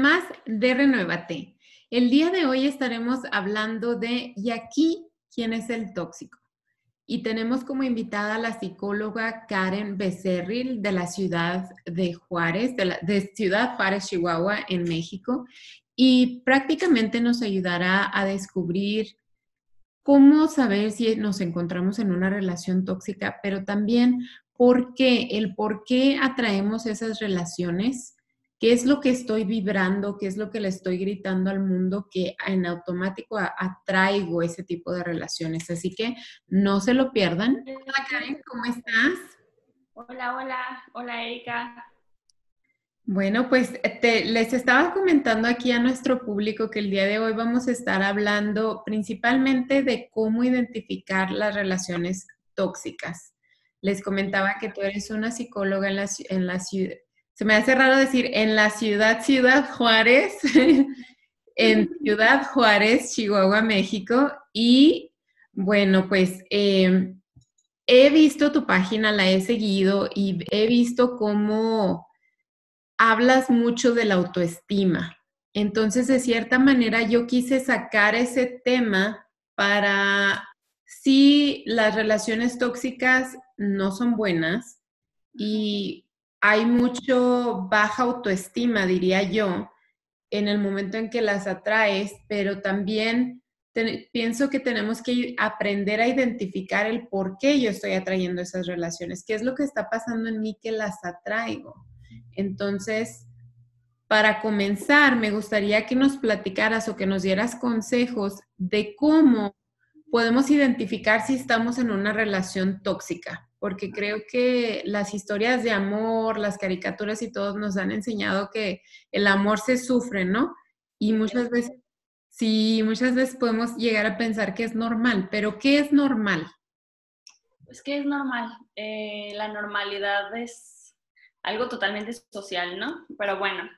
más de Renuévate. El día de hoy estaremos hablando de, ¿y aquí quién es el tóxico? Y tenemos como invitada a la psicóloga Karen Becerril de la ciudad de Juárez, de, de Ciudad Juárez, Chihuahua, en México. Y prácticamente nos ayudará a descubrir cómo saber si nos encontramos en una relación tóxica, pero también por qué, el por qué atraemos esas relaciones, qué es lo que estoy vibrando, qué es lo que le estoy gritando al mundo que en automático atraigo ese tipo de relaciones. Así que no se lo pierdan. Hola Karen, ¿cómo estás? Hola, hola, hola Erika. Bueno, pues les estaba comentando aquí a nuestro público que el día de hoy vamos a estar hablando principalmente de cómo identificar las relaciones tóxicas. Les comentaba que tú eres una psicóloga en la, en la ciudad, se me hace raro decir en la ciudad, Ciudad Juárez, en Ciudad Juárez, Chihuahua, México. Y bueno, pues em, he visto tu página, la he seguido y he visto cómo hablas mucho de la autoestima. Entonces, de cierta manera, yo quise sacar ese tema para si las relaciones tóxicas no son buenas y hay mucho baja autoestima, diría yo, en el momento en que las atraes, pero también pienso que tenemos que aprender a identificar el por qué yo estoy atrayendo esas relaciones, qué es lo que está pasando en mí que las atraigo. Entonces, para comenzar, me gustaría que nos platicaras o que nos dieras consejos de cómo podemos identificar si estamos en una relación tóxica porque creo que las historias de amor, las caricaturas y todos nos han enseñado que el amor se sufre, ¿no? Y muchas veces, sí, muchas veces podemos llegar a pensar que es normal, pero ¿qué es normal? Pues que es normal. Eh, la normalidad es algo totalmente social, ¿no? Pero bueno,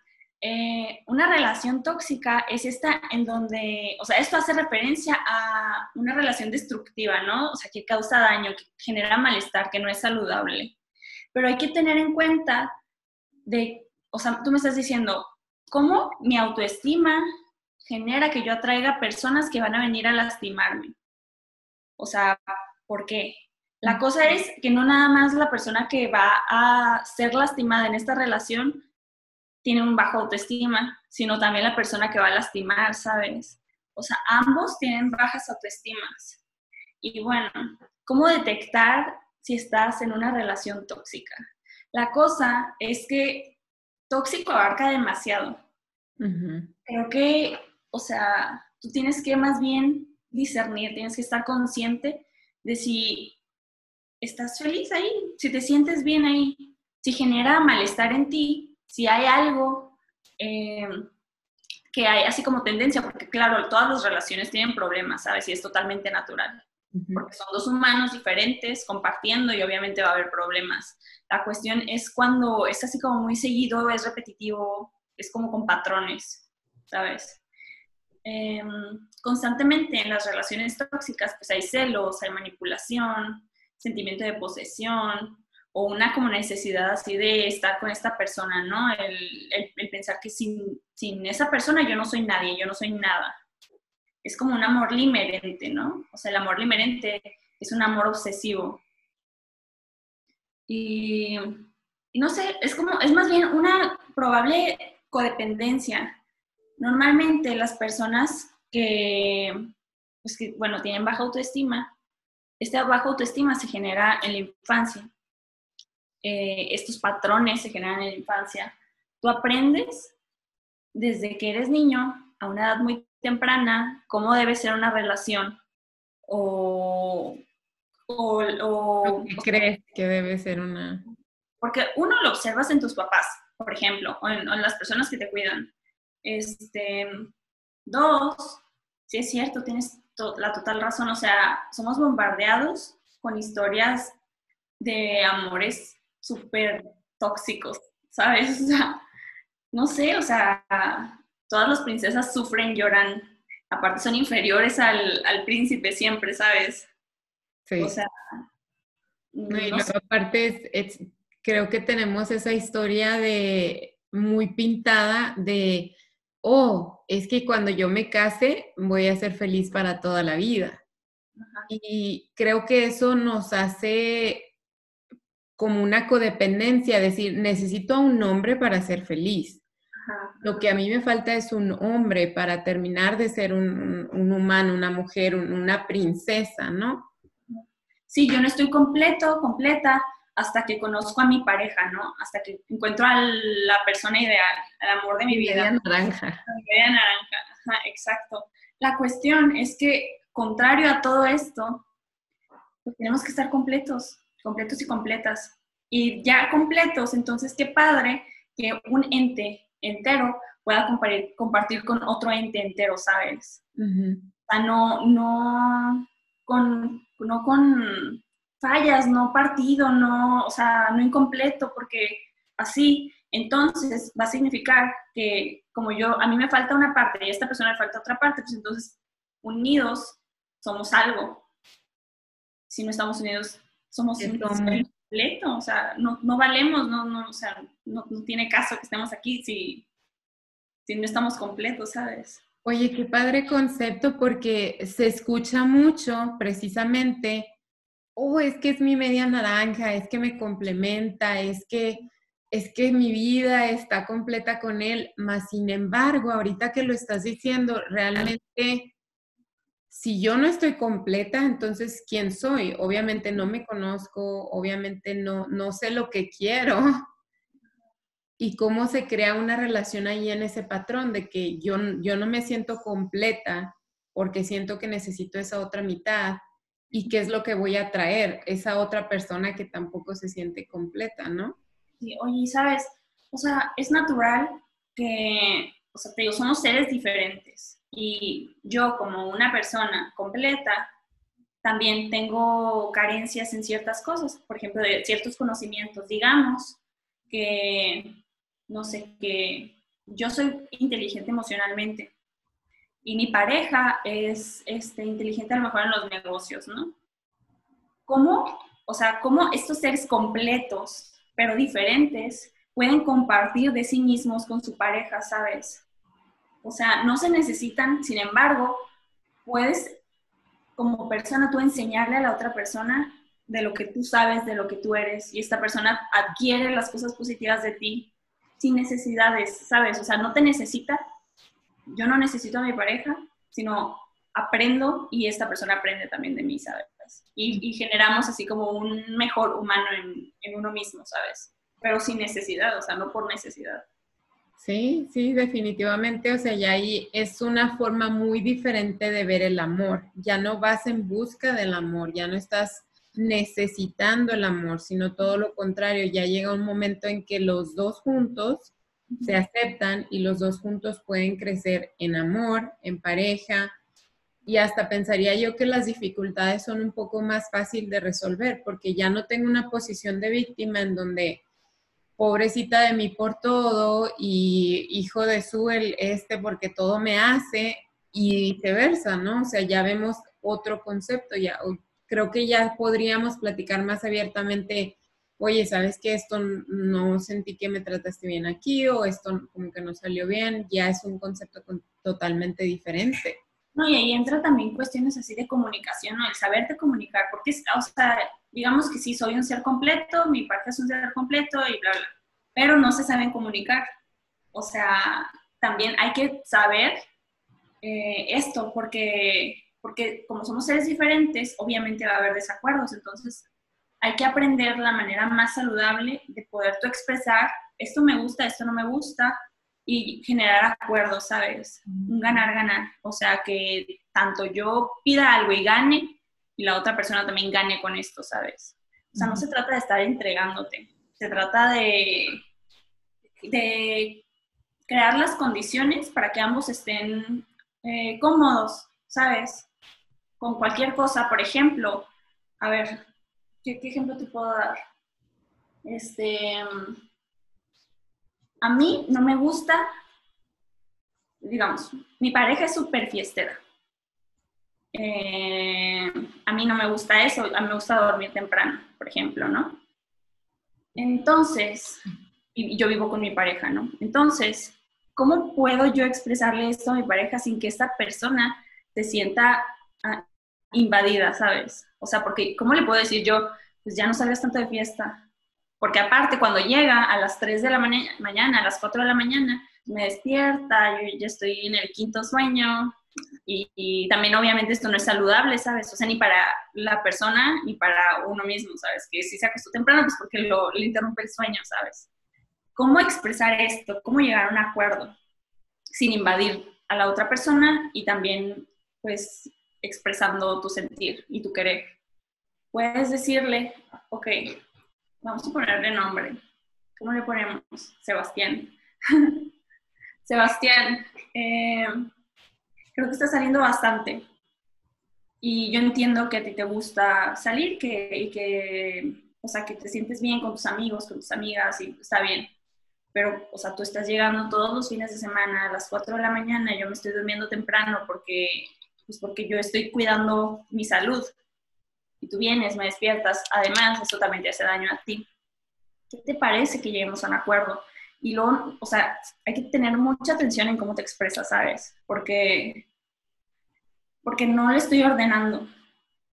eh, una relación tóxica es esta en donde, o sea, esto hace referencia a una relación destructiva, ¿no? O sea, que causa daño, que genera malestar, que no es saludable. Pero hay que tener en cuenta de, o sea, tú me estás diciendo, ¿cómo mi autoestima genera que yo atraiga personas que van a venir a lastimarme? O sea, ¿por qué? La cosa es que no nada más la persona que va a ser lastimada en esta relación tiene un bajo autoestima, sino también la persona que va a lastimar, ¿sabes? O sea, ambos tienen bajas autoestimas. Y bueno, ¿cómo detectar si estás en una relación tóxica? La cosa es que tóxico abarca demasiado. Creo que, o sea, tú tienes que más bien discernir, tienes que estar consciente de si estás feliz ahí, si te sientes bien ahí, si genera malestar en ti, si hay algo eh, que hay así como tendencia, porque claro, todas las relaciones tienen problemas, ¿sabes? Y es totalmente natural, porque son dos humanos diferentes compartiendo y obviamente va a haber problemas. La cuestión es cuando es así como muy seguido, es repetitivo, es como con patrones, ¿sabes? Em, constantemente en las relaciones tóxicas, pues hay celos, hay manipulación, sentimiento de posesión, o una como necesidad así de estar con esta persona, ¿no? El, pensar que sin, sin, esa persona yo no soy nadie, yo no soy nada. Es como un amor limerente, ¿no? O sea, el amor limerente es un amor obsesivo. Y, no sé, es como, es más bien una probable codependencia. Normalmente las personas que, pues que, bueno, tienen baja autoestima, esta baja autoestima se genera en la infancia eh, estos patrones se generan en la infancia. Tú aprendes desde que eres niño a una edad muy temprana cómo debe ser una relación o... o, ¿Qué crees que debe ser una...? Porque uno lo observas en tus papás, por ejemplo, o en, las personas que te cuidan. Este, dos, sí es cierto, tienes la total razón, o sea, somos bombardeados con historias de amores súper tóxicos, ¿sabes? O sea, no sé, o sea, todas las princesas sufren, lloran, aparte son inferiores al, príncipe siempre, ¿sabes? Sí. O sea, no, aparte creo que tenemos esa historia de muy pintada de oh, es que cuando yo me case voy a ser feliz para toda la vida. Y creo que eso nos hace como una codependencia, decir, necesito a un hombre para ser feliz. Lo que a mí me falta es un hombre para terminar de ser un, humano, una mujer, una princesa, ¿no? Sí, yo no estoy completo, completa, hasta que conozco a mi pareja, ¿no? Hasta que encuentro a la persona ideal, al amor de mi vida. Naranja. Naranja, exacto. La cuestión es que, contrario a todo esto, pues tenemos que estar completos, completos y completas. Y ya completos, entonces qué padre que un ente entero pueda compartir, compartir con otro ente entero, ¿sabes? O sea, no, no, con, no con fallas, no partido, no, o sea, no incompleto, porque así, entonces va a significar que como yo, a mí me falta una parte y a esta persona le falta otra parte, pues entonces unidos somos algo. Si no estamos unidos, somos un completo, o sea, no, no valemos, no, no, o sea, no, no, tiene caso que estemos aquí si, si no estamos completos, ¿sabes? Oye, qué padre concepto porque se escucha mucho precisamente oh, es que es mi media naranja, es que me complementa, es que es que mi vida está completa con él, más sin embargo, ahorita que lo estás diciendo, realmente, si yo no estoy completa, entonces, ¿quién soy? Obviamente no me conozco, obviamente no, no sé lo que quiero. Y cómo se crea una relación ahí en ese patrón de que yo, yo no me siento completa porque siento que necesito esa otra mitad y qué es lo que voy a traer esa otra persona que tampoco se siente completa, ¿no? Sí, oye, ¿sabes? O sea, es natural que, o sea, te digo, somos seres diferentes y yo como una persona completa también tengo carencias en ciertas cosas, por ejemplo, de ciertos conocimientos. Digamos que, no sé, que yo soy inteligente emocionalmente, y mi pareja es este, inteligente a lo mejor en los negocios, ¿no? ¿Cómo, o sea, cómo estos seres completos, pero diferentes, pueden compartir de sí mismos con su pareja, ¿sabes? O sea, no se necesitan, sin embargo, puedes como persona tú enseñarle a la otra persona de lo que tú sabes, de lo que tú eres, y esta persona adquiere las cosas positivas de ti sin necesidades, ¿sabes? O sea, no te necesita yo no necesito a mi pareja, sino aprendo y esta persona aprende también de mí, ¿sabes? Y, generamos así como un mejor humano en, en, uno mismo, ¿sabes? Pero sin necesidad, o sea, no por necesidad. Sí, sí, definitivamente, o sea, ya ahí es una forma muy diferente de ver el amor. Ya no vas en busca del amor, ya no estás necesitando el amor, sino todo lo contrario, ya llega un momento en que los dos juntos se aceptan y los dos juntos pueden crecer en amor, en pareja. Y hasta pensaría yo que las dificultades son un poco más fácil de resolver porque ya no tengo una posición de víctima en donde pobrecita de mí por todo y hijo de su el este porque todo me hace y viceversa, ¿no? O sea, ya vemos otro concepto, ya creo que ya podríamos platicar más abiertamente oye, ¿sabes que Esto no sentí que me trataste bien aquí o esto como que no salió bien, ya es un concepto totalmente diferente. No, y ahí entra también cuestiones así de comunicación, ¿no? El saberte comunicar, porque, o sea, digamos que sí, soy un ser completo, mi parte es un ser completo y bla, bla, pero no se saben comunicar. O sea, también hay que saber eh, esto, porque, porque como somos seres diferentes, obviamente va a haber desacuerdos, entonces hay que aprender la manera más saludable de poder tú expresar, esto me gusta, esto no me gusta, y generar acuerdos, ¿sabes? Un ganar-ganar. O sea, que tanto yo pida algo y gane, y la otra persona también gane con esto, ¿sabes? O sea, no se trata de estar entregándote, se trata de, de crear las condiciones para que ambos estén eh, cómodos, ¿sabes? Con cualquier cosa, por ejemplo, a ver, ¿qué, ejemplo te puedo dar? Este, a mí no me gusta, digamos, mi pareja es súper fiestera. Eh, a mí no me gusta eso, a mí me gusta dormir temprano, por ejemplo, ¿no? Entonces, y yo vivo con mi pareja, ¿no? Entonces, ¿cómo puedo yo expresarle esto a mi pareja sin que esta persona se sienta ah, invadida, ¿sabes? O sea, porque ¿cómo le puedo decir yo, pues ya no salgas tanto de fiesta? Porque aparte, cuando llega a las 3 de la mañana, a las 4 de la mañana, me despierta, yo ya estoy en el quinto sueño, y, también obviamente esto no es saludable, ¿sabes? O sea, ni para la persona ni para uno mismo, ¿sabes? Que si se acostó temprano, pues porque lo, le interrumpe el sueño, ¿sabes? ¿Cómo expresar esto? ¿Cómo llegar a un acuerdo sin invadir a la otra persona y también, pues, expresando tu sentir y tu querer? Puedes decirle, ok, vamos a ponerle nombre. ¿Cómo le ponemos? Sebastián. Sebastián, eh, creo que está saliendo bastante. Y yo entiendo que a ti te gusta salir que, y que, o sea, que te sientes bien con tus amigos, con tus amigas y está bien. Pero, o sea, tú estás llegando todos los fines de semana a las 4 de la mañana yo me estoy durmiendo temprano porque, pues porque yo estoy cuidando mi salud. Y tú vienes, me despiertas. Además, eso también te hace daño a ti. ¿Qué te parece que lleguemos a un acuerdo? Y luego, o sea, hay que tener mucha atención en cómo te expresas, ¿sabes? Porque, porque no le estoy ordenando,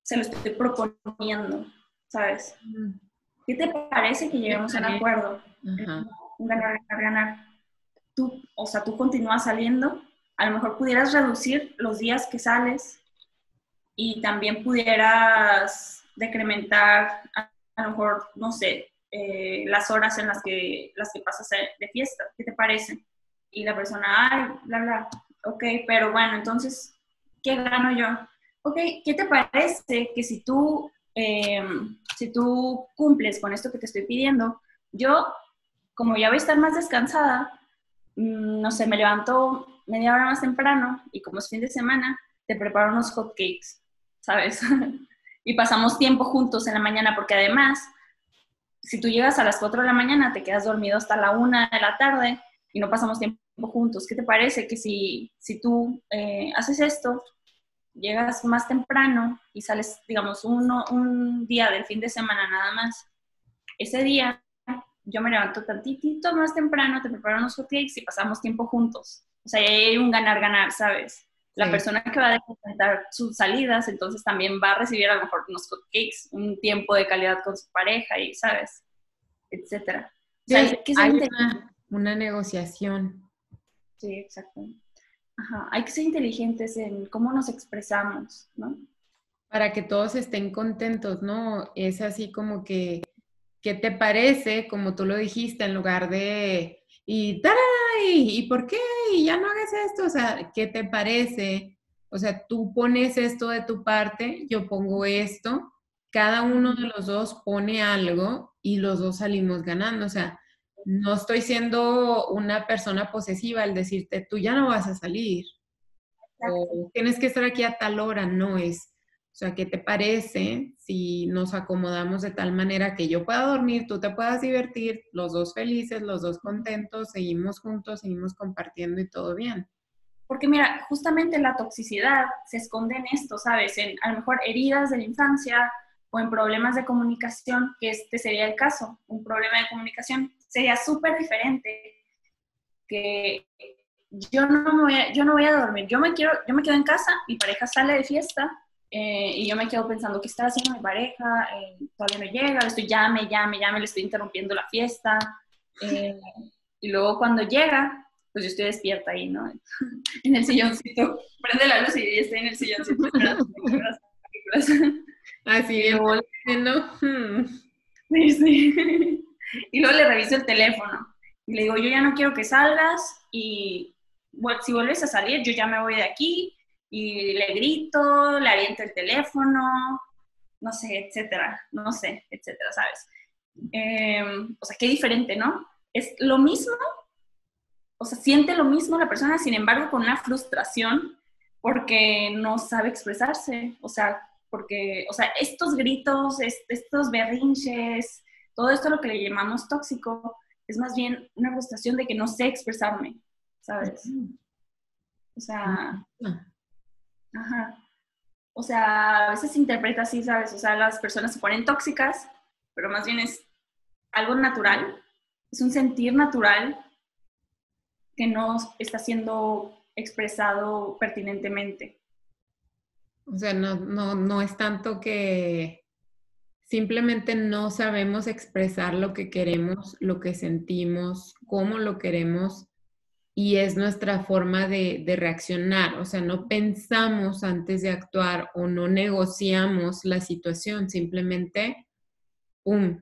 se lo estoy proponiendo, ¿sabes? ¿Qué te parece que lleguemos a un acuerdo? Ganar, ganar, ganar. Tú, o sea, tú continúas saliendo, a lo mejor pudieras reducir los días que sales y también pudieras decrementar, a lo mejor, no sé, eh, las horas en las que, las que pasas de fiesta, ¿qué te parece? Y la persona, ay, bla, bla, ok, pero bueno, entonces, ¿qué gano yo? Ok, ¿qué te parece que si tú, em, si tú cumples con esto que te estoy pidiendo, yo, como ya voy a estar más descansada, mm, no sé, me levanto media hora más temprano y como es fin de semana, te preparo unos hot cakes, ¿sabes? y pasamos tiempo juntos en la mañana porque además si tú llegas a las 4 de la mañana, te quedas dormido hasta la 1 de la tarde y no pasamos tiempo juntos. ¿Qué te parece que si, si tú eh, haces esto, llegas más temprano y sales, digamos, uno, un día del fin de semana nada más, ese día yo me levanto tantitito más temprano, te preparo unos hotcakes y pasamos tiempo juntos. O sea, hay un ganar-ganar, ¿sabes? La persona que va a decantar sus salidas, entonces también va a recibir a lo mejor unos cupcakes, un tiempo de calidad con su pareja y, ¿sabes? Etcétera. hay, una, negociación. Sí, exacto. Ajá. Hay que ser inteligentes en cómo nos expresamos, ¿no? Para que todos estén contentos, ¿no? Es así como que, ¿qué te parece? Como tú lo dijiste, en lugar de y ¿Y, por qué? Y ya no hagas esto. O sea, ¿qué te parece? O sea, tú pones esto de tu parte, yo pongo esto, cada uno de los dos pone algo y los dos salimos ganando. O sea, no estoy siendo una persona posesiva al decirte, tú ya no vas a salir. O tienes que estar aquí a tal hora. No es, sea, ¿qué te parece si nos acomodamos de tal manera que yo pueda dormir, tú te puedas divertir, los dos felices, los dos contentos, seguimos juntos, seguimos compartiendo y todo bien? Porque mira, justamente la toxicidad se esconde en esto, ¿sabes? En a lo mejor heridas de la infancia o en problemas de comunicación, que este sería el caso, un problema de comunicación. Sería súper diferente que yo no, voy a, yo no voy a dormir, yo me, quiero, yo me quedo en casa, mi pareja sale de fiesta eh, y yo me quedo pensando, ¿qué está haciendo mi pareja? Eh, todavía no llega, le estoy llame, llame, llame, le estoy interrumpiendo la fiesta. Eh, y luego cuando llega, pues yo estoy despierta ahí, ¿no? en el silloncito, prende la luz y estoy en el silloncito Así es, ¿no? Hmm. Sí, sí. Y luego le reviso el teléfono y le digo, yo ya no quiero que salgas y bueno, si vuelves a salir, yo ya me voy de aquí y le grito, le aviento el teléfono, no sé, etcétera, no sé, etcétera, ¿sabes? Em, o sea, qué diferente, ¿no? Es lo mismo, o sea, siente lo mismo la persona, sin embargo, con una frustración porque no sabe expresarse, o sea, porque, o sea, estos gritos, estos berrinches, todo esto lo que le llamamos tóxico, es más bien una frustración de que no sé expresarme, ¿sabes? O sea, Ajá. O sea, a veces se interpreta así, ¿sabes? O sea, las personas se ponen tóxicas, pero más bien es algo natural, es un sentir natural que no está siendo expresado pertinentemente. O sea, no, no, no es tanto que simplemente no sabemos expresar lo que queremos, lo que sentimos, cómo lo queremos y es nuestra forma de, de, reaccionar. O sea, no pensamos antes de actuar o no negociamos la situación, simplemente, ¡pum!,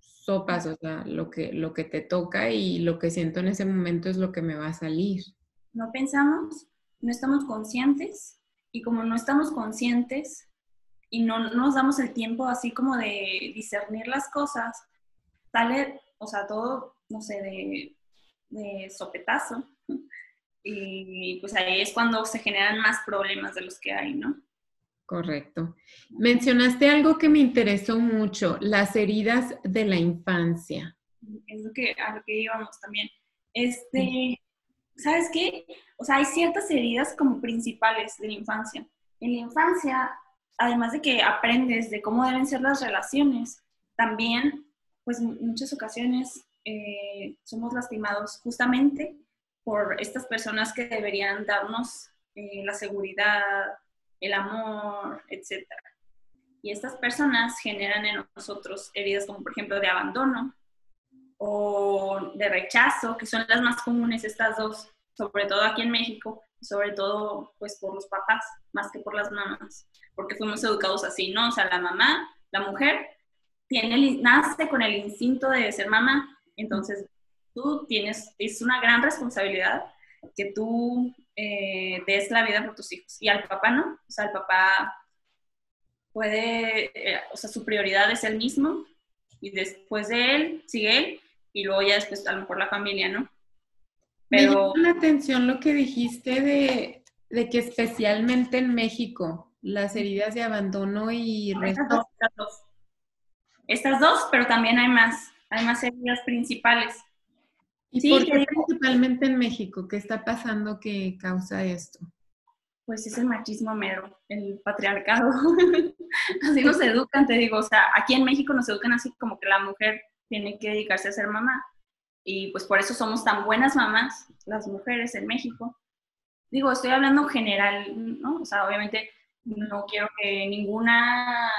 sopas, o sea, lo que, lo que te toca y lo que siento en ese momento es lo que me va a salir. No pensamos, no estamos conscientes y como no estamos conscientes y no, nos damos el tiempo así como de discernir las cosas, sale, o sea, todo, no sé, de, de sopetazo. Y pues ahí es cuando se generan más problemas de los que hay, ¿no? Correcto. Mencionaste algo que me interesó mucho, las heridas de la infancia. Es lo que, a lo que íbamos también. Este, ¿sabes qué? O sea, hay ciertas heridas como principales de la infancia. En la infancia, además de que aprendes de cómo deben ser las relaciones, también, pues en muchas ocasiones eh, somos lastimados justamente por estas personas que deberían darnos eh, la seguridad, el amor, etc. Y estas personas generan en nosotros heridas como por ejemplo de abandono o de rechazo, que son las más comunes estas dos, sobre todo aquí en México, sobre todo pues por los papás, más que por las mamás, porque fuimos educados así, ¿no? O sea, la mamá, la mujer, tiene, nace con el instinto de ser mamá, entonces tú tienes, es una gran responsabilidad que tú eh, des la vida por tus hijos. Y al papá no, o sea, el papá puede, eh, o sea, su prioridad es el mismo y después de él sigue él y luego ya después a lo mejor la familia, ¿no? Pero... Me llama la atención lo que dijiste de, de que especialmente en México las heridas de abandono y estas dos, estas dos. Estas dos, pero también hay más, hay más heridas principales. ¿Y sí, por qué principalmente en México? ¿Qué está pasando que causa esto? Pues es el machismo mero, el patriarcado. así nos educan, te digo, o sea, aquí en México nos educan así como que la mujer tiene que dedicarse a ser mamá. Y pues por eso somos tan buenas mamás, las mujeres en México. Digo, estoy hablando general, ¿no? O sea, obviamente no quiero que ninguna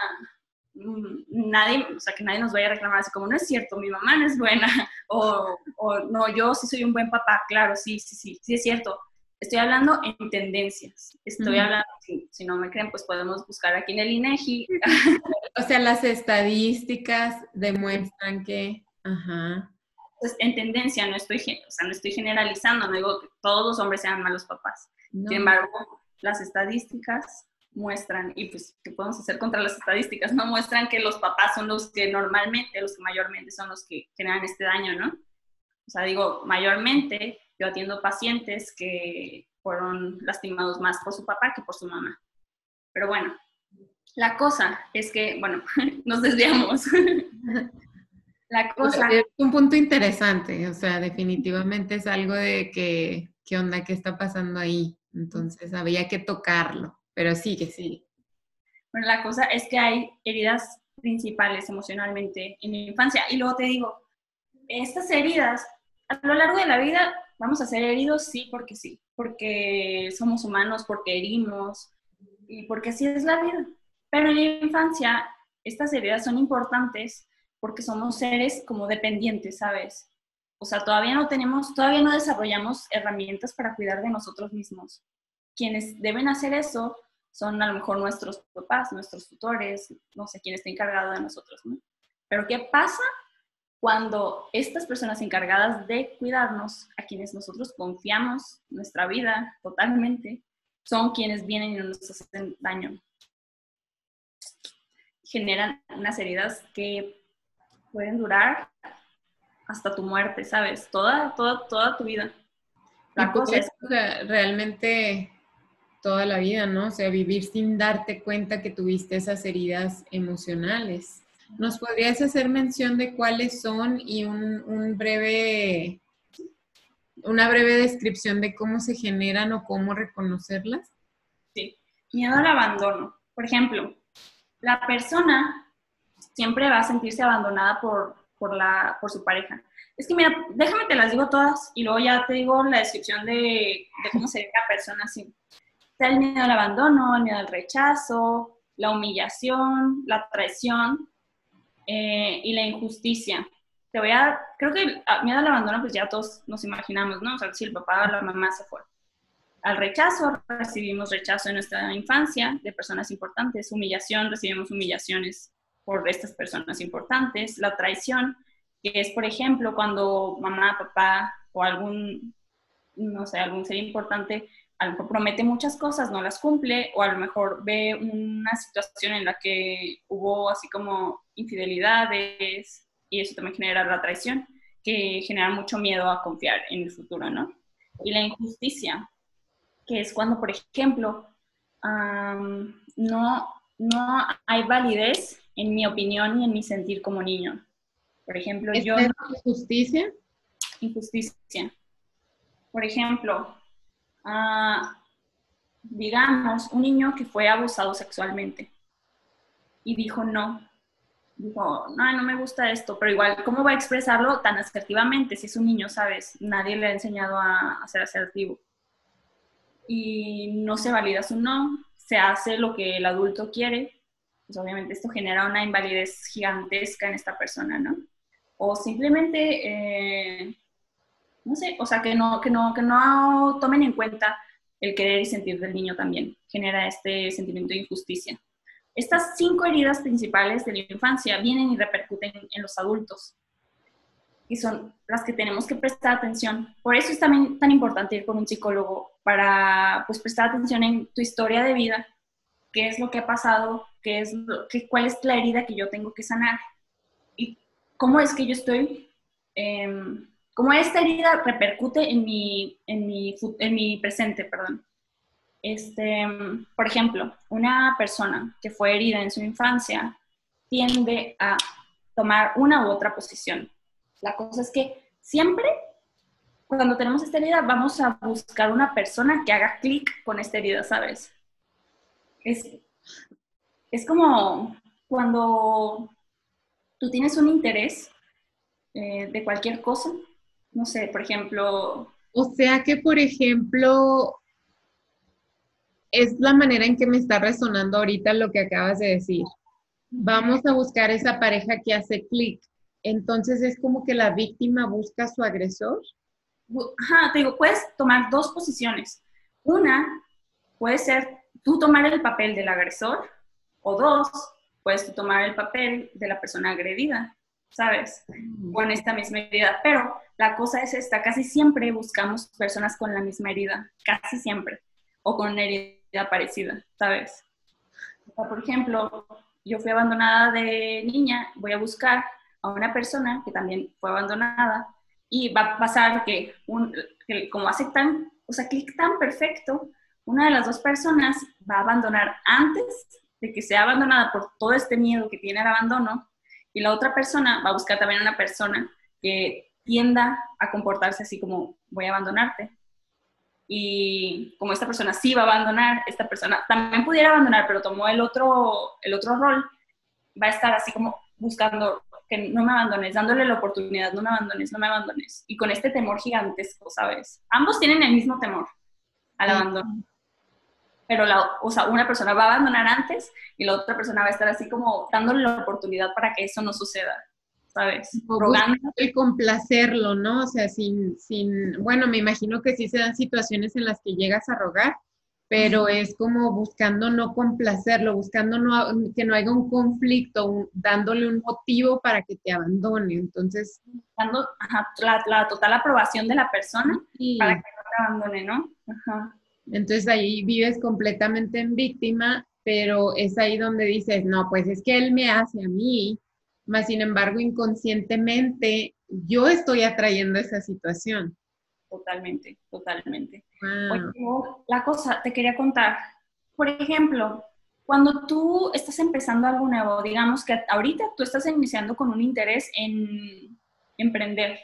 nadie, o sea, que nadie nos vaya a reclamar así como, no es cierto, mi mamá no es buena, o, o, no, yo sí soy un buen papá, claro, sí, sí, sí, sí es cierto. Estoy hablando en tendencias, estoy hablando, si, no me creen, pues podemos buscar aquí en el INEGI. o sea, las estadísticas demuestran que, ajá. Pues en tendencia, no estoy, o sea, no estoy generalizando, no digo que todos los hombres sean malos papás. Sin embargo, las estadísticas muestran, y pues, ¿qué podemos hacer contra las estadísticas? No muestran que los papás son los que normalmente, los que mayormente son los que generan este daño, ¿no? O sea, digo, mayormente yo atiendo pacientes que fueron lastimados más por su papá que por su mamá. Pero bueno, la cosa es que, bueno, nos desviamos. la cosa... Es un punto interesante, o sea, definitivamente es algo de que, ¿qué onda? ¿Qué está pasando ahí? Entonces, había que tocarlo. Pero sí, que sí. Bueno, la cosa es que hay heridas principales emocionalmente en la infancia. Y luego te digo, estas heridas, a lo largo de la vida, vamos a ser heridos, sí, porque sí, porque somos humanos, porque herimos y porque así es la vida. Pero en la infancia, estas heridas son importantes porque somos seres como dependientes, ¿sabes? O sea, todavía no tenemos, todavía no desarrollamos herramientas para cuidar de nosotros mismos. Quienes deben hacer eso son a lo mejor nuestros papás, nuestros tutores, no sé quién está encargado de nosotros, ¿no? Pero ¿qué pasa cuando estas personas encargadas de cuidarnos, a quienes nosotros confiamos nuestra vida totalmente, son quienes vienen y nos hacen daño? Generan unas heridas que pueden durar hasta tu muerte, ¿sabes? Toda, toda, toda tu vida. La cosa es... realmente toda la vida, ¿no? O sea, vivir sin darte cuenta que tuviste esas heridas emocionales. ¿Nos podrías hacer mención de cuáles son y un, breve, una breve descripción de cómo se generan o cómo reconocerlas? Sí, miedo al abandono. Por ejemplo, la persona siempre va a sentirse abandonada por, por, la, por su pareja. Es que mira, déjame te las digo todas y luego ya te digo la descripción de, de cómo sería la persona así. Está el miedo al abandono, el miedo al rechazo, la humillación, la traición eh, y la injusticia. Te voy a, creo que miedo al abandono, pues ya todos nos imaginamos, ¿no? O sea, si el papá o la mamá se fue. Al rechazo, recibimos rechazo en nuestra infancia de personas importantes. Humillación, recibimos humillaciones por estas personas importantes. La traición, que es, por ejemplo, cuando mamá, papá o algún, no sé, algún ser importante a lo mejor promete muchas cosas, no las cumple, o a lo mejor ve una situación en la que hubo así como infidelidades, y eso también genera la traición, que genera mucho miedo a confiar en el futuro, ¿no? Y la injusticia, que es cuando, por ejemplo, no, no hay validez en mi opinión y en mi sentir como niño. Por ejemplo, ¿Es yo... ¿Injusticia? Injusticia. Por ejemplo, digamos, un niño que fue abusado sexualmente y dijo no. Dijo, no, no me gusta esto, pero igual, ¿cómo va a expresarlo tan asertivamente si es un niño, sabes? Nadie le ha enseñado a, ser asertivo. Y no se valida su no, se hace lo que el adulto quiere. Pues obviamente esto genera una invalidez gigantesca en esta persona, ¿no? O simplemente eh, no sé, o sea, que no, que no, que no tomen en cuenta el querer y sentir del niño también, genera este sentimiento de injusticia. Estas cinco heridas principales de la infancia vienen y repercuten en los adultos y son las que tenemos que prestar atención. Por eso es también tan importante ir con un psicólogo para pues, prestar atención en tu historia de vida, qué es lo que ha pasado, qué es qué, cuál es la herida que yo tengo que sanar y cómo es que yo estoy eh, como esta herida repercute en mi, en mi, en mi presente, perdón. Este, por ejemplo, una persona que fue herida en su infancia tiende a tomar una u otra posición. La cosa es que siempre cuando tenemos esta herida vamos a buscar una persona que haga clic con esta herida, ¿sabes? Es, es como cuando tú tienes un interés eh, de cualquier cosa no sé, por ejemplo... O sea que, por ejemplo, es la manera en que me está resonando ahorita lo que acabas de decir. Vamos a buscar esa pareja que hace clic. Entonces es como que la víctima busca a su agresor. Ajá, te digo, puedes tomar dos posiciones. Una puede ser tú tomar el papel del agresor o dos, puedes tú tomar el papel de la persona agredida. ¿Sabes? Con esta misma herida. Pero la cosa es esta, casi siempre buscamos personas con la misma herida, casi siempre, o con una herida parecida, ¿sabes? por ejemplo, yo fui abandonada de niña, voy a buscar a una persona que también fue abandonada y va a pasar que, un, como hace tan, o sea, clic tan perfecto, una de las dos personas va a abandonar antes de que sea abandonada por todo este miedo que tiene el abandono y la otra persona va a buscar también una persona que tienda a comportarse así como voy a abandonarte. Y como esta persona sí va a abandonar, esta persona también pudiera abandonar, pero tomó el otro, el otro rol, va a estar así como buscando que no me abandones, dándole la oportunidad, no me abandones, no me abandones. Y con este temor gigantesco, ¿sabes? Ambos tienen el mismo temor al abandono pero la, o sea, una persona va a abandonar antes y la otra persona va a estar así como dándole la oportunidad para que eso no suceda, ¿sabes? Rogando. Y complacerlo, ¿no? O sea, sin, sin, bueno, me imagino que sí se dan situaciones en las que llegas a rogar, pero es como buscando no complacerlo, buscando no, que no haya un conflicto, dándole un motivo para que te abandone. Entonces, dando la, la, total aprobación de la persona para que no te abandone, ¿no? Ajá. Entonces ahí vives completamente en víctima, pero es ahí donde dices, no, pues es que él me hace a mí, más sin embargo inconscientemente yo estoy atrayendo esa situación. Totalmente, totalmente. la cosa, te quería contar, por ejemplo, cuando tú estás empezando algo nuevo, digamos que ahorita tú estás iniciando con un interés en emprender,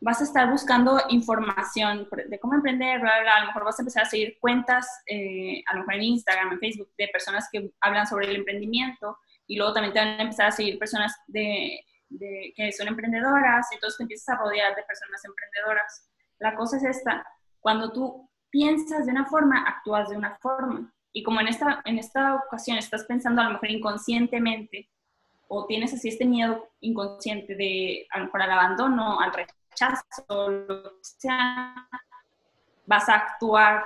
vas a estar buscando información de cómo emprender, bla, bla, a lo mejor vas a empezar a seguir cuentas, eh, a lo mejor en Instagram, en Facebook, de personas que hablan sobre el emprendimiento y luego también te van a empezar a seguir personas de, de, que son emprendedoras, entonces te empiezas a rodear de personas emprendedoras. La cosa es esta, cuando tú piensas de una forma, actúas de una forma. Y como en esta, en esta ocasión estás pensando a lo mejor inconscientemente, o tienes así este miedo inconsciente de a lo mejor al abandono, al rechazo, que sea, vas a actuar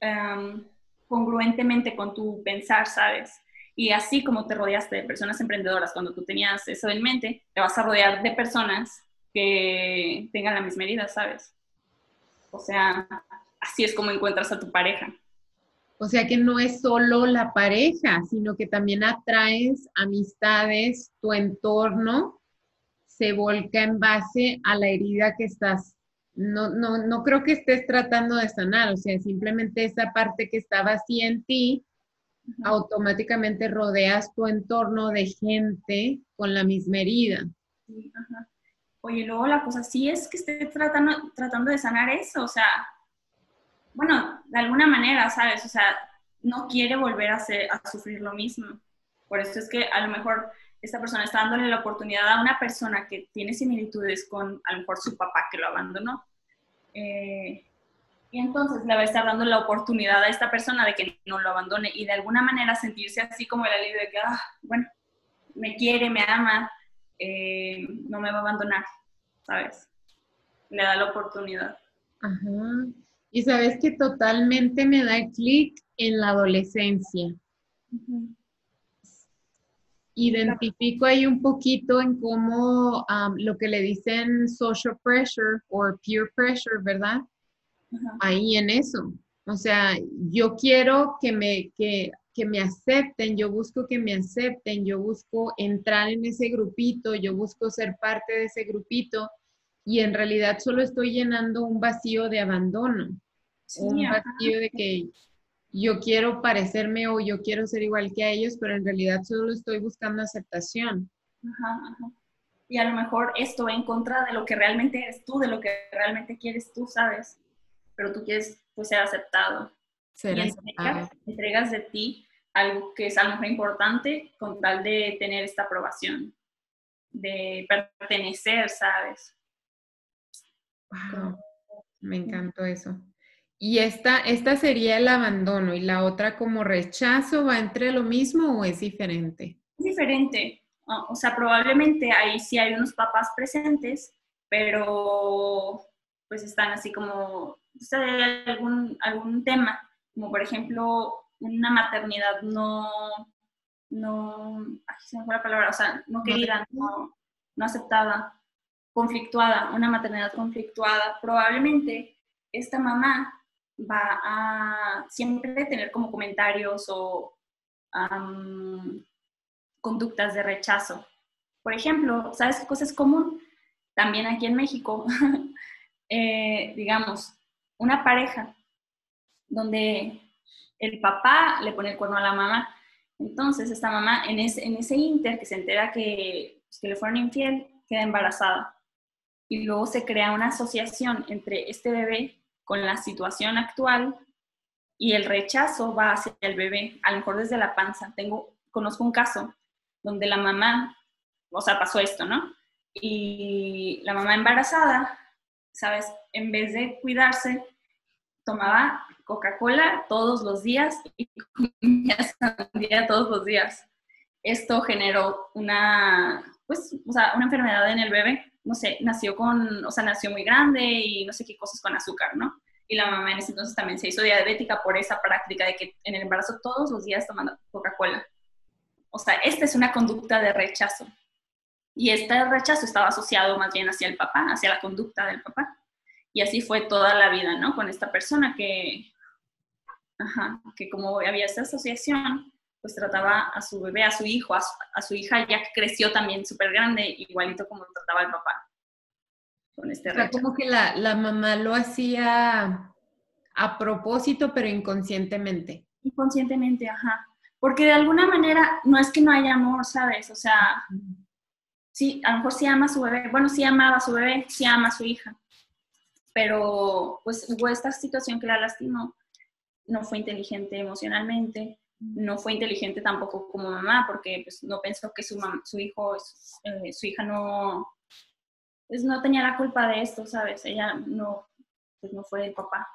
em, congruentemente con tu pensar, ¿sabes? Y así como te rodeaste de personas emprendedoras cuando tú tenías eso en mente, te vas a rodear de personas que tengan la misma herida, ¿sabes? O sea, así es como encuentras a tu pareja. O sea que no es solo la pareja, sino que también atraes amistades, tu entorno se volca en base a la herida que estás. No, no, no creo que estés tratando de sanar, o sea, simplemente esa parte que estaba así en ti, automáticamente rodeas tu entorno de gente con la misma herida. Oye, luego la cosa sí es que esté tratando, tratando de sanar eso, o sea, bueno, de alguna manera, ¿sabes? O sea, no quiere volver a, a sufrir lo mismo. Por eso es que a lo mejor esta persona está dándole la oportunidad a una persona que tiene similitudes con a lo mejor su papá que lo abandonó. Eh, y entonces le va a estar dando la oportunidad a esta persona de que no lo abandone y de alguna manera sentirse así como el alivio de que, ah, bueno, me quiere, me ama, eh, no me va a abandonar, ¿sabes? Le da la oportunidad. Ajá. Y sabes que totalmente me da clic en la adolescencia. Identifico ahí un poquito en cómo lo que le dicen social pressure o peer pressure, ¿verdad? ahí en eso. O sea, yo quiero que me, que, que me acepten, yo busco que me acepten, yo busco entrar en ese grupito, yo busco ser parte de ese grupito y en realidad solo estoy llenando un vacío de abandono, un vacío de que yo quiero parecerme o yo quiero ser igual que a ellos, pero en realidad solo estoy buscando aceptación. Y a lo mejor esto va en contra de lo que realmente eres tú, de lo que realmente quieres tú, ¿sabes? pero tú quieres pues, ser aceptado. Ser y Entregas, de ti algo que es a lo mejor importante con tal de tener esta aprobación, de pertenecer, ¿sabes? Wow, me encantó eso. ¿Y esta, esta sería el abandono y la otra como rechazo va entre lo mismo o es diferente? Es diferente. O sea, probablemente ahí sí hay unos papás presentes, pero pues están así como hay algún, algún tema, como por ejemplo una maternidad no, no, se me fue la palabra, o sea, no querida, no, no aceptada, conflictuada, una maternidad conflictuada, probablemente esta mamá va a siempre tener como comentarios o conductas de rechazo. Por ejemplo, ¿sabes qué cosa es común? También aquí en México, eh, digamos, una pareja donde el papá le pone el cuerno a la mamá. Entonces, esta mamá, en ese, inter que se entera que, pues, que le fueron infiel, queda embarazada. Y luego se crea una asociación entre este bebé con la situación actual y el rechazo va hacia el bebé, a lo mejor desde la panza. Tengo, conozco un caso donde la mamá, o sea, pasó esto, ¿no? Y la mamá embarazada ¿sabes? En vez de cuidarse, tomaba Coca-Cola todos los días y comía sandía todos los días. Esto generó una, pues, o sea, una enfermedad en el bebé. No sé, nació con, o sea, nació muy grande y no sé qué cosas con azúcar, ¿no? Y la mamá en ese entonces también se hizo diabética por esa práctica de que en el embarazo todos los días tomando Coca-Cola. O sea, esta es una conducta de rechazo. Y este rechazo estaba asociado más bien hacia el papá, hacia la conducta del papá. Y así fue toda la vida, ¿no? Con esta persona que, ajá, que como había esta asociación, pues trataba a su bebé, a su hijo, a su, hija ya que creció también súper grande, igualito como trataba el papá. Con este o sea, como que la, la mamá lo hacía a propósito, pero inconscientemente. Inconscientemente, ajá. Porque de alguna manera no es que no haya amor, ¿sabes? O sea, sí, a lo mejor sí ama a su bebé, bueno, sí amaba a su bebé, sí ama a su hija, pero pues hubo esta situación que la lastimó, no fue inteligente emocionalmente no fue inteligente tampoco como mamá, porque pues, no pensó que su, su hijo, eh, su hija no, pues, no tenía la culpa de esto, ¿sabes? Ella no, pues, no fue el papá.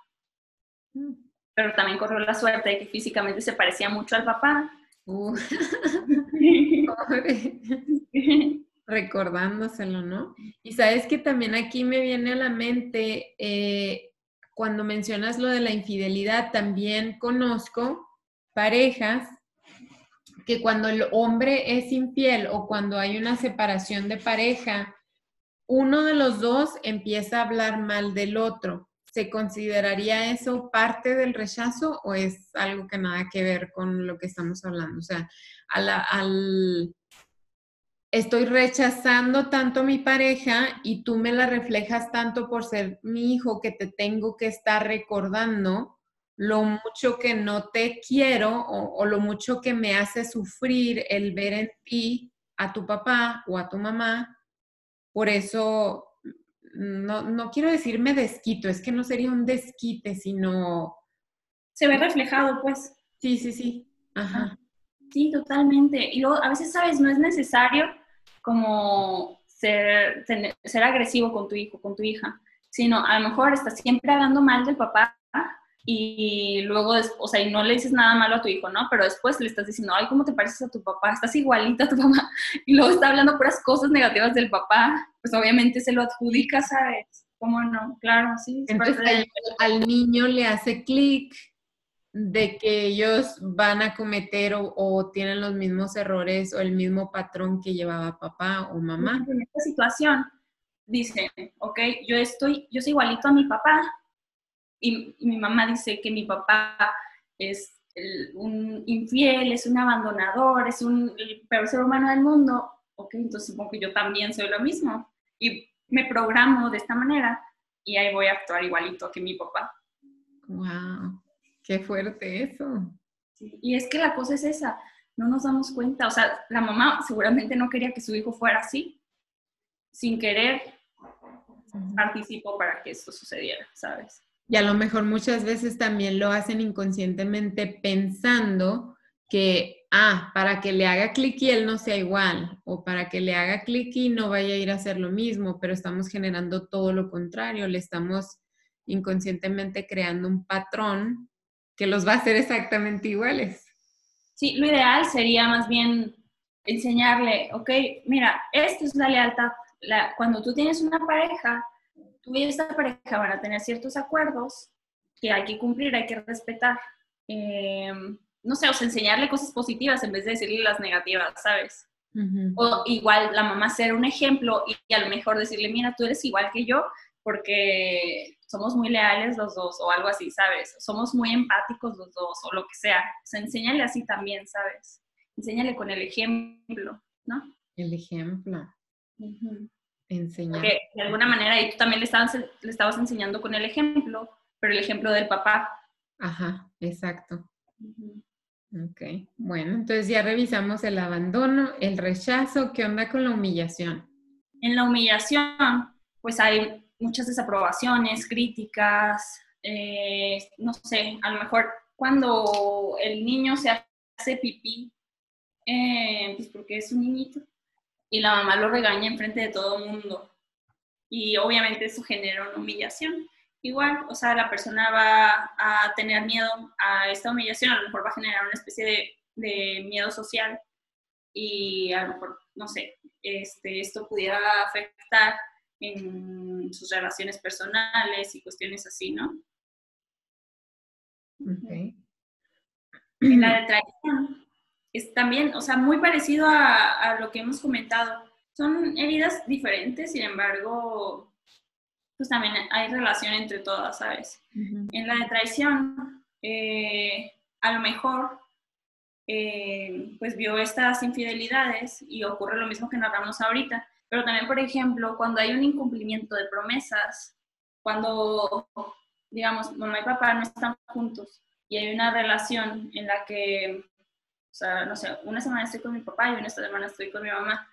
Mm. Pero también corrió la suerte de que físicamente se parecía mucho al papá. Uh. Recordándoselo, ¿no? Y sabes que también aquí me viene a la mente, eh, cuando mencionas lo de la infidelidad, también conozco parejas que cuando el hombre es infiel o cuando hay una separación de pareja, uno de los dos empieza a hablar mal del otro. ¿Se consideraría eso parte del rechazo o es algo que nada que ver con lo que estamos hablando? O sea, al, estoy rechazando tanto a mi pareja y tú me la reflejas tanto por ser mi hijo que te tengo que estar recordando lo mucho que no te quiero o, lo mucho que me hace sufrir el ver en ti a tu papá o a tu mamá. Por eso, no, no quiero decirme desquito, es que no sería un desquite, sino... Se ve reflejado, pues. Sí, sí, sí. Ajá. Sí, totalmente. Y luego, a veces, ¿sabes? No es necesario como ser, ser agresivo con tu hijo, con tu hija, sino a lo mejor estás siempre hablando mal del papá y luego, o sea, y no le dices nada malo a tu hijo, ¿no? Pero después le estás diciendo, ay, ¿cómo te pareces a tu papá? Estás igualita a tu mamá. Y luego está hablando puras cosas negativas del papá. Pues obviamente se lo adjudica, ¿sabes? ¿Cómo no? Claro, sí. Entonces al, niño le hace clic de que ellos van a cometer o, o, tienen los mismos errores o el mismo patrón que llevaba papá o mamá. En esta situación, dicen, ok, yo estoy, yo soy igualito a mi papá, y, mi mamá dice que mi papá es un infiel, es un abandonador, es un, el peor ser humano del mundo, ok, entonces supongo que yo también soy lo mismo. Y me programo de esta manera y ahí voy a actuar igualito que mi papá. ¡Wow! ¡Qué fuerte eso! Y es que la cosa es esa, no nos damos cuenta, o sea, la mamá seguramente no quería que su hijo fuera así, sin querer participó para que esto sucediera, ¿sabes? Y a lo mejor muchas veces también lo hacen inconscientemente pensando que, ah, para que le haga clic y él no sea igual, o para que le haga clic y no vaya a ir a hacer lo mismo, pero estamos generando todo lo contrario, le estamos inconscientemente creando un patrón que los va a hacer exactamente iguales. Sí, lo ideal sería más bien enseñarle, ok, mira, esto es la lealtad. Cuando tú tienes una pareja, tú y esta pareja van a tener ciertos acuerdos que hay que cumplir, hay que respetar. Eh, no sé, o sea, enseñarle cosas positivas en vez de decirle las negativas, ¿sabes? O igual la mamá ser un ejemplo y, a lo mejor decirle, mira, tú eres igual que yo porque somos muy leales los dos o algo así, ¿sabes? Somos muy empáticos los dos o lo que sea. O sea, enséñale así también, ¿sabes? Enséñale con el ejemplo, ¿no? El ejemplo. Enseñar. Porque de alguna manera y tú también le estabas, le estabas enseñando con el ejemplo, pero el ejemplo del papá. Ajá, exacto. Ok, bueno, entonces ya revisamos el abandono, el rechazo, ¿qué onda con la humillación? En la humillación, pues hay muchas desaprobaciones, críticas, eh, no sé, a lo mejor cuando el niño se hace pipí, eh, pues porque es un niñito, y la mamá lo regaña en frente de todo el mundo. Y obviamente eso genera una humillación. Igual, o sea, la persona va a tener miedo a esta humillación, a lo mejor va a generar una especie de, de miedo social y a lo mejor, no sé, este, esto pudiera afectar en sus relaciones personales y cuestiones así, ¿no? Okay. En la de traición, es también, o sea, muy parecido a, lo que hemos comentado. Son heridas diferentes, sin embargo, pues también hay relación entre todas, ¿sabes? En la de traición, eh, a lo mejor, eh, pues vio estas infidelidades y ocurre lo mismo que narramos ahorita. Pero también, por ejemplo, cuando hay un incumplimiento de promesas, cuando, digamos, mamá y papá no están juntos y hay una relación en la que o sea, no sé, una semana estoy con mi papá y una semana estoy con mi mamá.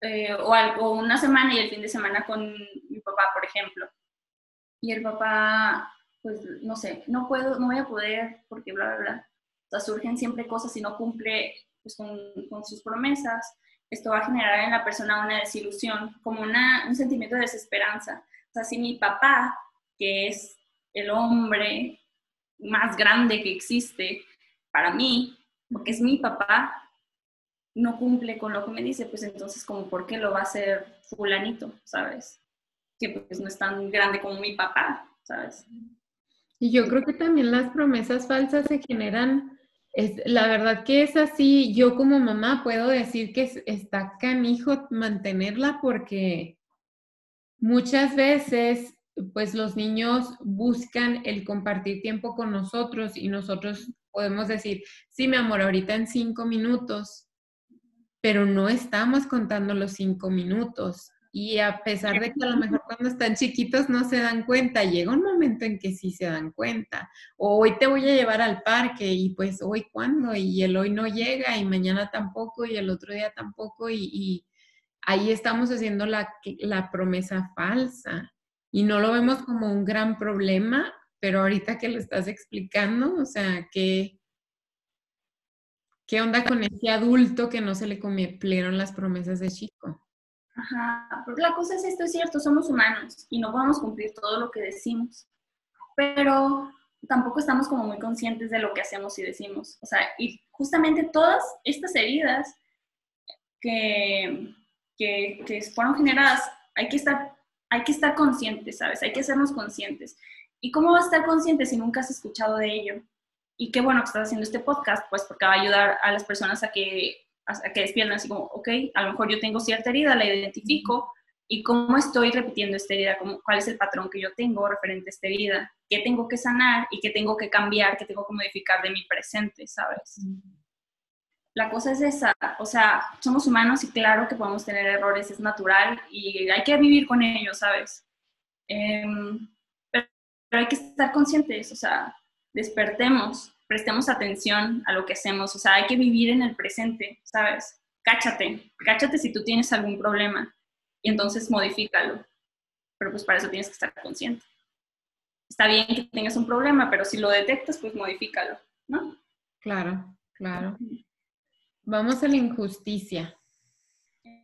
Eh, o, algo, una semana y el fin de semana con mi papá, por ejemplo. Y el papá, pues, no sé, no puedo, no voy a poder porque bla, bla, bla. sea, surgen siempre cosas y no cumple pues, con, con, sus promesas, esto va a generar en la persona una desilusión, como una, un sentimiento de desesperanza. O sea, si mi papá, que es el hombre más grande que existe para mí, porque es mi papá, no cumple con lo que me dice, pues entonces como por qué lo va a hacer fulanito, ¿sabes? Que pues no es tan grande como mi papá, ¿sabes? Y yo creo que también las promesas falsas se generan, es, la verdad que es así, yo como mamá puedo decir que está canijo mantenerla porque muchas veces pues los niños buscan el compartir tiempo con nosotros y nosotros podemos decir, sí, mi amor, ahorita en cinco minutos, pero no estamos contando los cinco minutos. Y a pesar de que a lo mejor cuando están chiquitos no se dan cuenta, llega un momento en que sí se dan cuenta. O hoy te voy a llevar al parque y pues hoy cuándo, y el hoy no llega y mañana tampoco y el otro día tampoco y, ahí estamos haciendo la, la promesa falsa y no lo vemos como un gran problema, pero ahorita que lo estás explicando, o sea, que ¿Qué onda con ese adulto que no se le cumplieron las promesas de chico? Ajá, porque la cosa es esto, es cierto, somos humanos y no podemos cumplir todo lo que decimos, pero tampoco estamos como muy conscientes de lo que hacemos y decimos. O sea, y justamente todas estas heridas que, que, que fueron generadas, hay que, estar, hay que estar conscientes, ¿sabes? Hay que hacernos conscientes. ¿Y cómo va a estar consciente si nunca has escuchado de ello? Y qué bueno que estás haciendo este podcast, pues porque va a ayudar a las personas a que, a que despierten así como, ok, a lo mejor yo tengo cierta herida, la identifico, y cómo estoy repitiendo esta herida, cómo, cuál es el patrón que yo tengo referente a esta herida, qué tengo que sanar y qué tengo que cambiar, qué tengo que modificar de mi presente, ¿sabes? La cosa es esa, o sea, somos humanos y claro que podemos tener errores, es natural y hay que vivir con ellos, ¿sabes? Em, pero hay que estar conscientes, o sea, despertemos, prestemos atención a lo que hacemos, o sea, hay que vivir en el presente, ¿sabes? Cáchate, cáchate si tú tienes algún problema y entonces modifícalo, pero pues para eso tienes que estar consciente. Está bien que tengas un problema, pero si lo detectas, pues modifícalo, ¿no? Claro, claro. Vamos a la injusticia.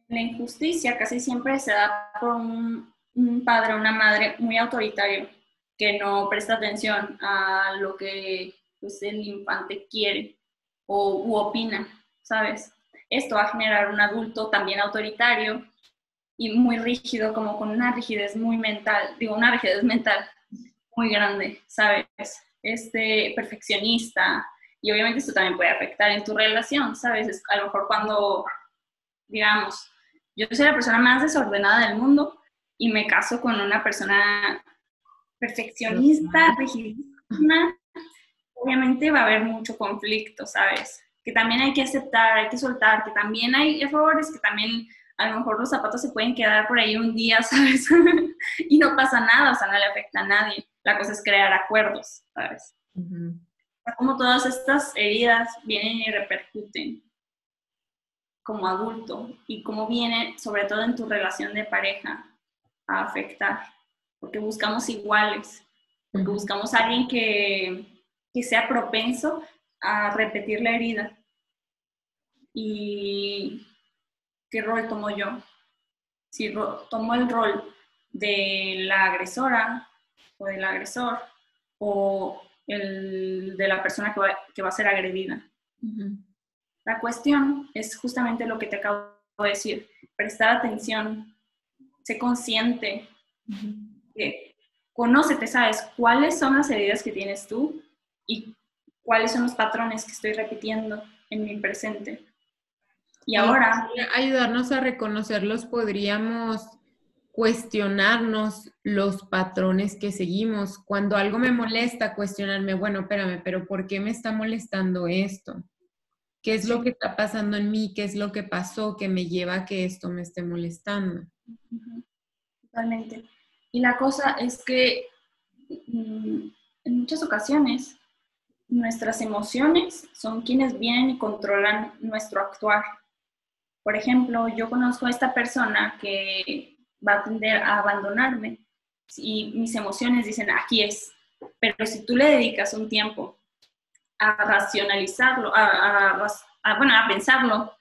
La injusticia casi siempre se da por un, un padre o una madre muy autoritario que no presta atención a lo que pues, el infante quiere o u opina, ¿sabes? Esto va a generar un adulto también autoritario y muy rígido, como con una rigidez muy mental, digo, una rigidez mental muy grande, ¿sabes? Este perfeccionista, y obviamente esto también puede afectar en tu relación, ¿sabes? a lo mejor cuando, digamos, yo soy la persona más desordenada del mundo y me caso con una persona perfeccionista, rigidísima, obviamente va a haber mucho conflicto, ¿sabes? Que también hay que aceptar, hay que soltar, que también hay errores, que también a lo mejor los zapatos se pueden quedar por ahí un día, ¿sabes? y no pasa nada, o sea, no le afecta a nadie. La cosa es crear acuerdos, ¿sabes? Como todas estas heridas vienen y repercuten como adulto y cómo viene, sobre todo en tu relación de pareja, a afectar porque buscamos iguales, porque buscamos a alguien que, que sea propenso a repetir la herida. ¿Y qué rol tomo yo? Si tomo el rol de la agresora o del agresor o el de la persona que va, que va a ser agredida. La cuestión es justamente lo que te acabo de decir, prestar atención, sé consciente conócete, sabes cuáles son las heridas que tienes tú y cuáles son los patrones que estoy repitiendo en mi presente. Y ahora... Ayudarnos a reconocerlos, podríamos cuestionarnos los patrones que seguimos. Cuando algo me molesta, cuestionarme, bueno, espérame, pero ¿por qué me está molestando esto? ¿Qué es lo que está pasando en mí? ¿Qué es lo que pasó que me lleva a que esto me esté molestando? Totalmente. Y la cosa es que mm, en muchas ocasiones nuestras emociones son quienes vienen y controlan nuestro actuar. Por ejemplo, yo conozco a esta persona que va a tender a abandonarme y mis emociones dicen, aquí es. Pero si tú le dedicas un tiempo a racionalizarlo, a, bueno, a pensarlo.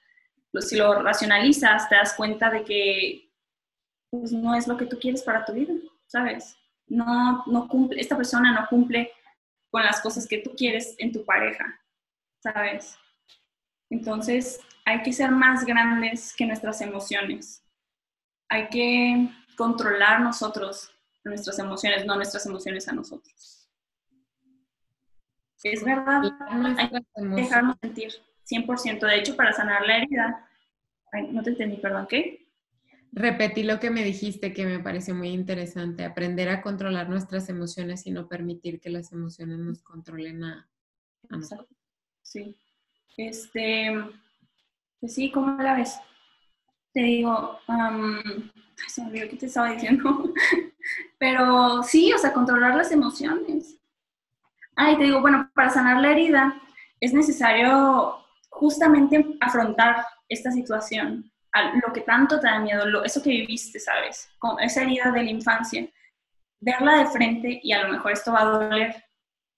Si lo racionalizas, te das cuenta de que pues, no es lo que tú quieres para tu vida, ¿sabes? No, no cumple, esta persona no cumple con las cosas que tú quieres en tu pareja, ¿sabes? Entonces, hay que ser más grandes que nuestras emociones. Hay que controlar nosotros nuestras emociones, no nuestras emociones a nosotros. Es verdad, hay que dejarnos sentir 100%. De hecho, para sanar la herida, no te entendí, perdón, ¿qué? Repetí lo que me dijiste que me pareció muy interesante, aprender a controlar nuestras emociones y no permitir que las emociones nos controlen a, nosotros. Sí. Este, pues sí, ¿cómo la ves? Te digo, se me olvidó qué te estaba diciendo, pero sí, o sea, controlar las emociones. Ay, te digo, bueno, para sanar la herida es necesario justamente afrontar esta situación, lo que tanto te da miedo, lo, eso que viviste, ¿sabes? Con esa herida de la infancia, verla de frente y a lo mejor esto va a doler,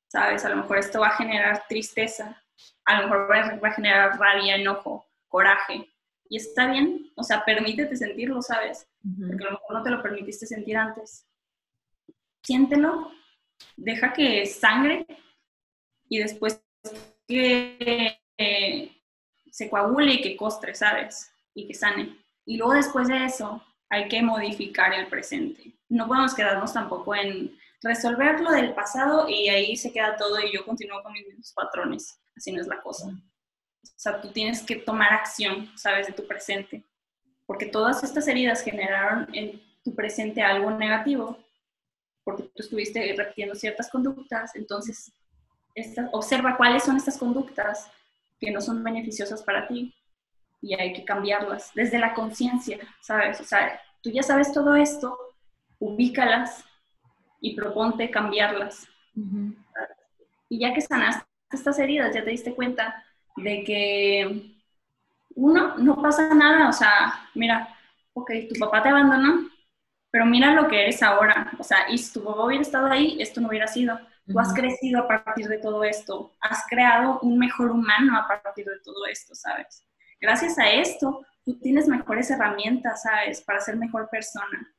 ¿sabes? A lo mejor esto va a generar tristeza, a lo mejor va a generar rabia, enojo, coraje. Y está bien, o sea, permítete sentirlo, ¿sabes? Porque a lo mejor no te lo permitiste sentir antes. Siéntelo, deja que sangre y después que se coagule y que costre, ¿sabes? Y que sane. Y luego después de eso hay que modificar el presente. No podemos quedarnos tampoco en resolver lo del pasado y ahí se queda todo y yo continúo con mis patrones. Así no es la cosa. O sea, tú tienes que tomar acción, ¿sabes? De tu presente. Porque todas estas heridas generaron en tu presente algo negativo, porque tú estuviste repitiendo ciertas conductas, entonces observa cuáles son estas conductas que no son beneficiosas para ti y hay que cambiarlas desde la conciencia, ¿sabes? O sea, tú ya sabes todo esto, ubícalas y proponte cambiarlas. Y ya que sanaste estas heridas, ya te diste cuenta de que uno, no pasa nada, o sea, mira, ok, tu papá te abandonó, pero mira lo que eres ahora, o sea, y si tu papá hubiera estado ahí, esto no hubiera sido. Tú has crecido a partir de todo esto, has creado un mejor humano a partir de todo esto, ¿sabes? Gracias a esto, tú tienes mejores herramientas, ¿sabes? Para ser mejor persona.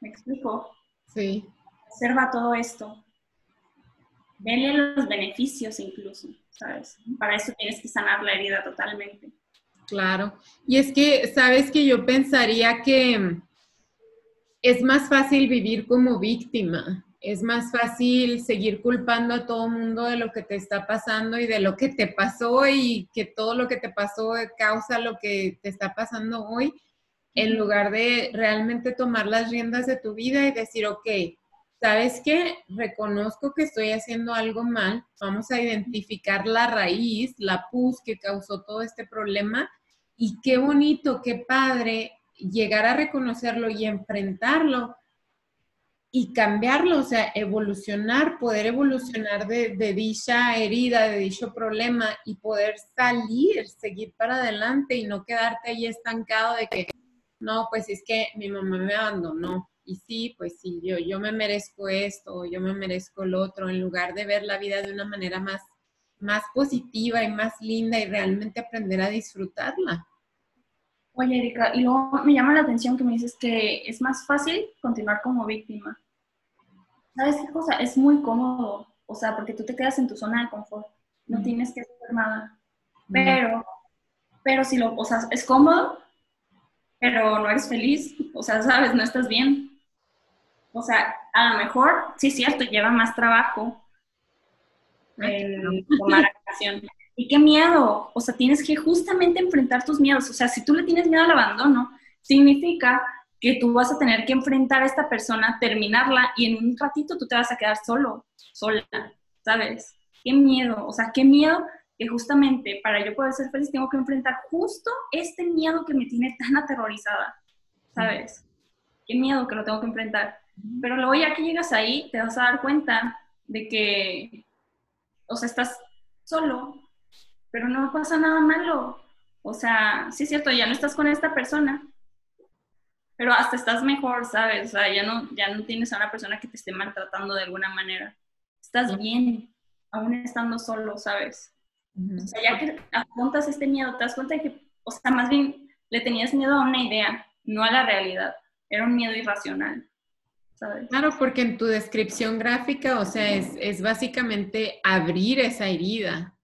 ¿Me explico? Sí. Observa todo esto. Vele los beneficios incluso, ¿sabes? Para eso tienes que sanar la herida totalmente. Claro. Y es que, ¿sabes que yo pensaría que es más fácil vivir como víctima? Es más fácil seguir culpando a todo el mundo de lo que te está pasando y de lo que te pasó y que todo lo que te pasó causa lo que te está pasando hoy, en lugar de realmente tomar las riendas de tu vida y decir, ok, ¿sabes qué? Reconozco que estoy haciendo algo mal, vamos a identificar la raíz, la pus que causó todo este problema y qué bonito, qué padre llegar a reconocerlo y enfrentarlo y cambiarlo, o sea, evolucionar, poder evolucionar de, dicha herida, de dicho problema y poder salir, seguir para adelante y no quedarte ahí estancado de que, no, pues es que mi mamá me abandonó. Y sí, pues sí, yo, yo me merezco esto, yo me merezco lo otro, en lugar de ver la vida de una manera más, más positiva y más linda y realmente aprender a disfrutarla. Oye, Erika, y luego me llama la atención que me dices que es más fácil continuar como víctima. ¿Sabes qué cosa? Es muy cómodo, o sea, porque tú te quedas en tu zona de confort, no tienes que hacer nada. Pero, pero si lo, o sea, es cómodo, pero no eres feliz, o sea, sabes, no estás bien. O sea, a lo mejor, sí es cierto, lleva más trabajo en tomar acción. Y qué miedo, o sea, tienes que justamente enfrentar tus miedos. O sea, si tú le tienes miedo al abandono, significa que tú vas a tener que enfrentar a esta persona, terminarla y en un ratito tú te vas a quedar solo, sola, ¿sabes? Qué miedo, o sea, qué miedo que justamente para yo poder ser feliz tengo que enfrentar justo este miedo que me tiene tan aterrorizada, ¿sabes? Qué miedo que lo tengo que enfrentar. Pero luego ya que llegas ahí, te vas a dar cuenta de que, o sea, estás solo, pero no pasa nada malo. O sea, sí es cierto, ya no estás con esta persona, pero hasta estás mejor, ¿sabes? O sea, ya no, ya no tienes a una persona que te esté maltratando de alguna manera. Estás bien, aún estando solo, ¿sabes? O sea, ya que afrontas este miedo, te das cuenta de que, o sea, más bien le tenías miedo a una idea, no a la realidad. Era un miedo irracional. ¿sabes? Claro, porque en tu descripción gráfica, o sea, es, es básicamente abrir esa herida,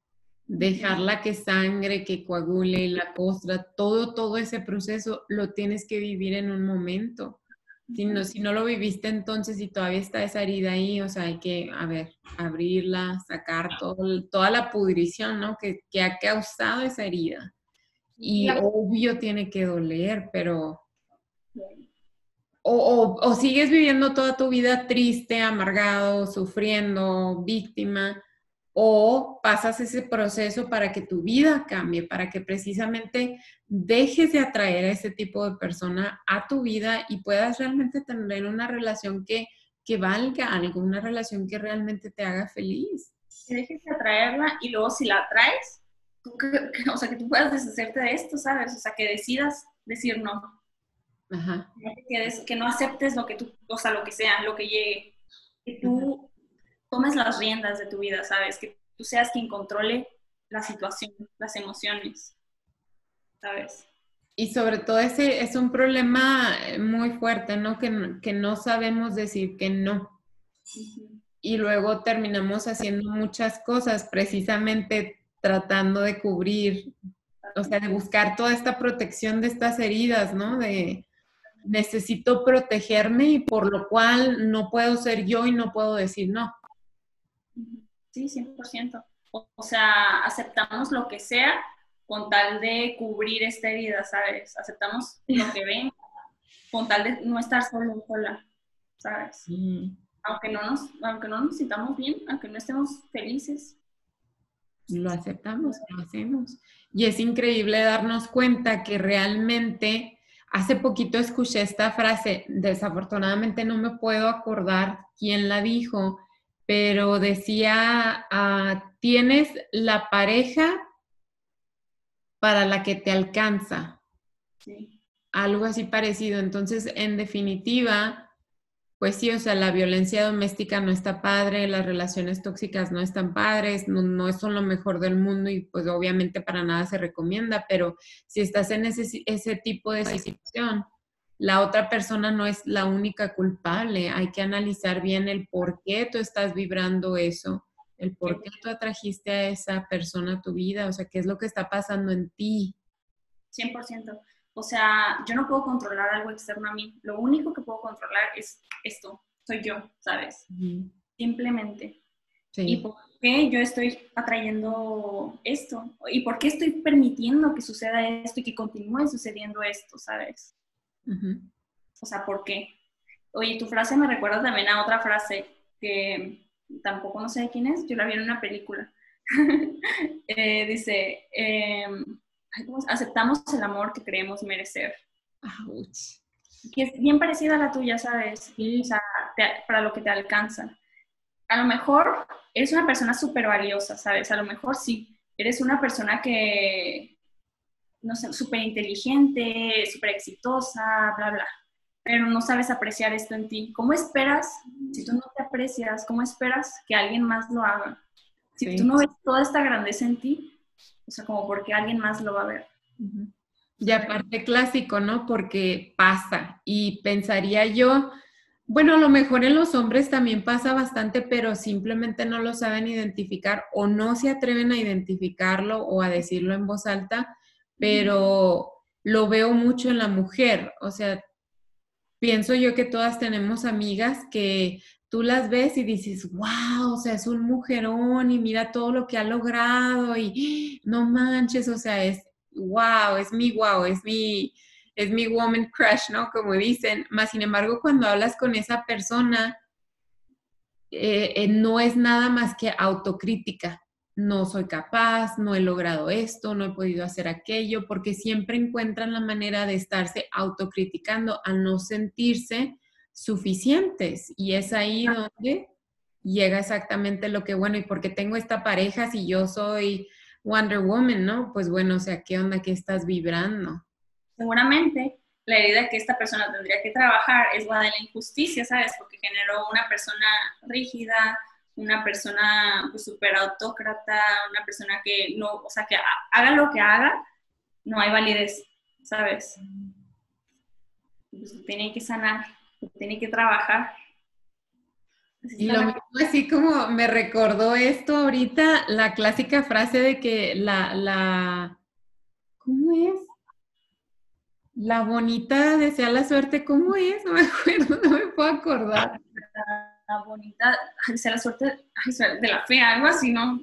dejarla que sangre, que coagule, la costra, todo, todo ese proceso lo tienes que vivir en un momento. Si no, si no lo viviste entonces y todavía está esa herida ahí, o sea, hay que, a ver, abrirla, sacar todo, toda la pudrición, ¿no? Que, que ha causado esa herida. Y obvio tiene que doler, pero... O, o, sigues viviendo toda tu vida triste, amargado, sufriendo, víctima, o pasas ese proceso para que tu vida cambie, para que precisamente dejes de atraer a ese tipo de persona a tu vida y puedas realmente tener una relación que, que valga algo, una relación que realmente te haga feliz. Que dejes de atraerla y luego si la atraes, o sea, que tú puedas deshacerte de esto, ¿sabes? O sea, que decidas decir no. Ajá. Que, que no aceptes lo que tú, o sea, lo que sea, lo que llegue. Que tú tomes las riendas de tu vida, ¿sabes? Que tú seas quien controle la situación, las emociones, ¿sabes? Y sobre todo ese es un problema muy fuerte, ¿no? Que, que no sabemos decir que no. Y luego terminamos haciendo muchas cosas precisamente tratando de cubrir, o sea, de buscar toda esta protección de estas heridas, ¿no? De necesito protegerme y por lo cual no puedo ser yo y no puedo decir no. Sí, 100%. O, sea, aceptamos lo que sea con tal de cubrir esta herida, ¿sabes? Aceptamos lo que ven con tal de no estar solo sola, ¿sabes? Aunque, no nos, aunque no nos sintamos bien, aunque no estemos felices. Lo aceptamos, lo hacemos. Y es increíble darnos cuenta que realmente, hace poquito escuché esta frase, desafortunadamente no me puedo acordar quién la dijo, pero decía, ah, tienes la pareja para la que te alcanza. Algo así parecido. Entonces, en definitiva, pues sí, o sea, la violencia doméstica no está padre, las relaciones tóxicas no están padres, no, no son lo mejor del mundo y pues obviamente para nada se recomienda, pero si estás en ese, ese tipo de situación, la otra persona no es la única culpable. Hay que analizar bien el por qué tú estás vibrando eso, el por qué tú atrajiste a esa persona a tu vida, o sea, qué es lo que está pasando en ti. 100%. O sea, yo no puedo controlar algo externo a mí. Lo único que puedo controlar es esto, soy yo, ¿sabes? Simplemente. ¿Y por qué yo estoy atrayendo esto? ¿Y por qué estoy permitiendo que suceda esto y que continúe sucediendo esto, ¿sabes? O sea, ¿por qué? Oye, tu frase me recuerda también a otra frase que tampoco no sé de quién es, yo la vi en una película. Eh, dice, em, aceptamos el amor que creemos merecer. Que es bien parecida a la tuya, ¿sabes? O sea, para lo que te alcanza. A lo mejor eres una persona súper valiosa, ¿sabes? A lo mejor sí, eres una persona que, no sé, súper inteligente, súper exitosa, bla, bla, pero no sabes apreciar esto en ti. ¿Cómo esperas, si tú no te aprecias, cómo esperas que alguien más lo haga? Si tú no ves toda esta grandeza en ti, o sea, como porque alguien más lo va a ver. Y aparte clásico, ¿no? Porque pasa. Y pensaría yo, bueno, a lo mejor en los hombres también pasa bastante, pero simplemente no lo saben identificar o no se atreven a identificarlo o a decirlo en voz alta pero lo veo mucho en la mujer. O sea, pienso yo que todas tenemos amigas que tú las ves y dices, wow, o sea, es un mujerón y mira todo lo que ha logrado y no manches, o sea, es wow, es mi wow, es mi, es mi woman crush, ¿no? Como dicen. Más sin embargo, cuando hablas con esa persona, eh, eh, no es nada más que autocrítica no soy capaz, no he logrado esto, no he podido hacer aquello, porque siempre encuentran la manera de estarse autocriticando a no sentirse suficientes. Y es ahí donde llega exactamente lo que, bueno, ¿y porque tengo esta pareja si yo soy Wonder Woman, no? Pues bueno, o sea, ¿qué onda que estás vibrando? Seguramente la herida que esta persona tendría que trabajar es la de la injusticia, ¿sabes? Porque generó una persona rígida, una persona pues súper autócrata, una persona que no, o sea, que haga lo que haga, no hay validez, ¿sabes? Pues tiene que sanar, tiene que trabajar. y lo mismo así como me recordó esto ahorita, la clásica frase de que la, la, ¿cómo es? La bonita desea la suerte, ¿cómo es? No me acuerdo, no me puedo acordar la bonita, desea la suerte de la fea, algo así, ¿no?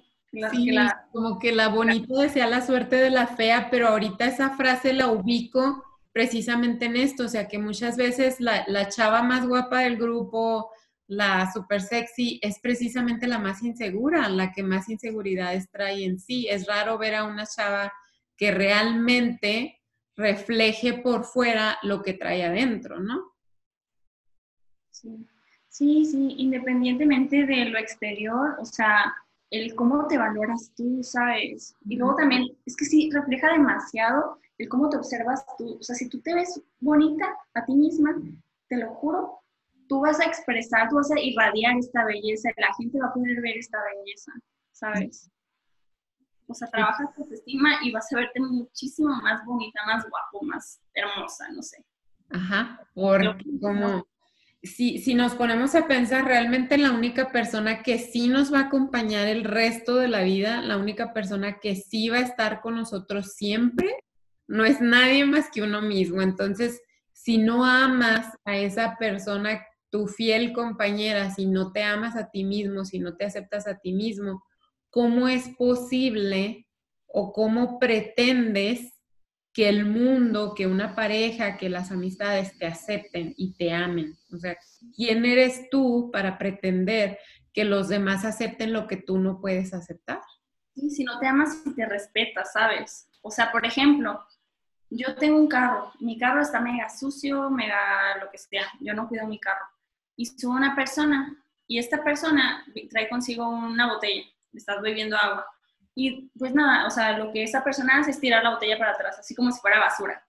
sí, como que la bonita desea la suerte de la fea, pero ahorita esa frase la ubico precisamente en esto, o sea que muchas veces la, la chava más guapa del grupo, la super sexy, es precisamente la más insegura, la que más inseguridades trae en sí. Es raro ver a una chava que realmente refleje por fuera lo que trae adentro, ¿no? Sí. Sí, sí, independientemente de lo exterior, o sea, el cómo te valoras tú, ¿sabes? Y luego también, es que sí, refleja demasiado el cómo te observas tú. O sea, si tú te ves bonita a ti misma, te lo juro, tú vas a expresar, tú vas a irradiar esta belleza, la gente va a poder ver esta belleza, ¿sabes? O sea, trabajas tu autoestima y vas a verte muchísimo más bonita, más guapo, más hermosa, no sé. Ajá, por como si, nos ponemos a pensar, realmente la única persona que sí nos va a acompañar el resto de la vida, la única persona que sí va a estar con nosotros siempre, no es nadie más que uno mismo. Entonces, si no amas a esa persona, tu fiel compañera, si no te amas a ti mismo, si no te aceptas a ti mismo, ¿cómo es posible o cómo pretendes que el mundo, que una pareja, que las amistades te acepten y te amen. O sea, ¿quién eres tú para pretender que los demás acepten lo que tú no puedes aceptar? Sí, si no te amas y te respetas, ¿sabes? O sea, por ejemplo, yo tengo un carro, mi carro está mega sucio, mega lo que sea, yo no cuido mi carro. Y subo una persona y esta persona trae consigo una botella, estás bebiendo agua y pues nada, o sea, lo que esa persona hace es tirar la botella para atrás, así como si fuera basura.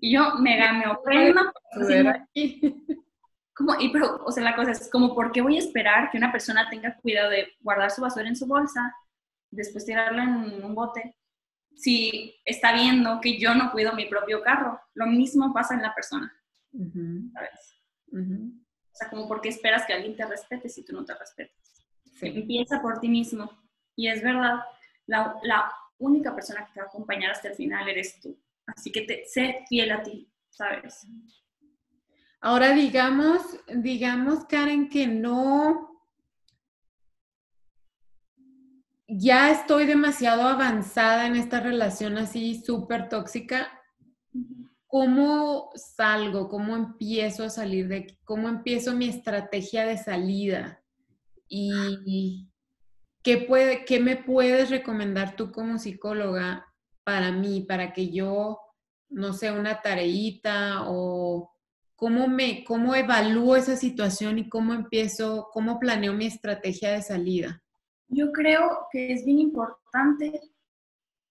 Y yo me, me ofendo. como, y pero, o sea, la cosa es como, ¿por qué voy a esperar que una persona tenga cuidado de guardar su basura en su bolsa, después tirarla en un bote? Si está viendo que yo no cuido mi propio carro, lo mismo pasa en la persona. ¿Sabes? O sea, como, ¿por qué esperas que alguien te respete si tú no te respetas? Empieza por ti mismo. Y es verdad, la, única persona que te va a acompañar hasta el final eres tú. Así que te, sé fiel a ti, ¿sabes? Ahora digamos, digamos, Karen, que no, ya estoy demasiado avanzada en esta relación así súper tóxica. ¿Cómo salgo? ¿Cómo empiezo a salir de aquí? ¿Cómo empiezo mi estrategia de salida? Y, ¿Qué, puede, ¿Qué me puedes recomendar tú como psicóloga para mí, para que yo, no sé, una tareita o cómo me, cómo evalúo esa situación y cómo empiezo, cómo planeo mi estrategia de salida? Yo creo que es bien importante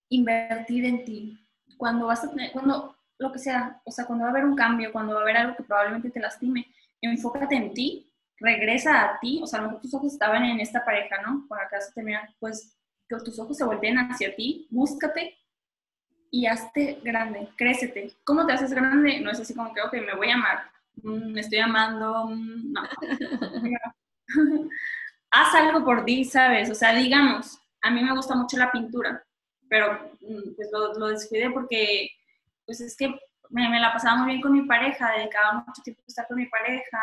invertir en ti. Cuando vas a tener, cuando lo que sea, o sea, cuando va a haber un cambio, cuando va a haber algo que probablemente te lastime, enfócate en ti regresa a ti, o sea, a lo mejor tus ojos estaban en esta pareja, ¿no? Por acá se termina, pues que tus ojos se volteen hacia ti, búscate y hazte grande, crécete. ¿Cómo te haces grande? No es así como que, ok, me voy a amar, mm, me estoy amando, mm, no. Haz algo por ti, ¿sabes? O sea, digamos, a mí me gusta mucho la pintura, pero mm, pues lo, lo descuidé porque, pues es que me, me, la pasaba muy bien con mi pareja, dedicaba mucho tiempo a estar con mi pareja,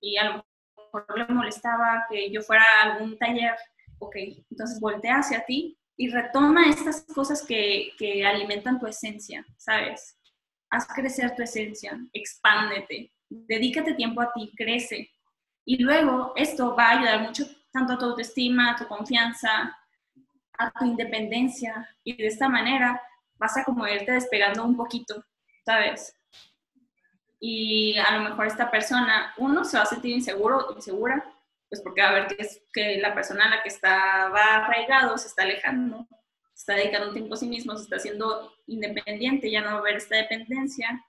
y a lo mejor le molestaba que yo fuera a algún taller, ok, entonces voltea hacia ti y retoma estas cosas que, que alimentan tu esencia, ¿sabes? Haz crecer tu esencia, expándete, dedícate tiempo a ti, crece. Y luego esto va a ayudar mucho tanto a tu autoestima, a tu confianza, a tu independencia. Y de esta manera vas a como irte despegando un poquito, ¿sabes? Y a lo mejor esta persona, uno se va a sentir inseguro, insegura, pues porque va a ver que, es, que la persona a la que estaba arraigado se está alejando, se está dedicando tiempo a sí mismo, se está haciendo independiente, ya no va a haber esta dependencia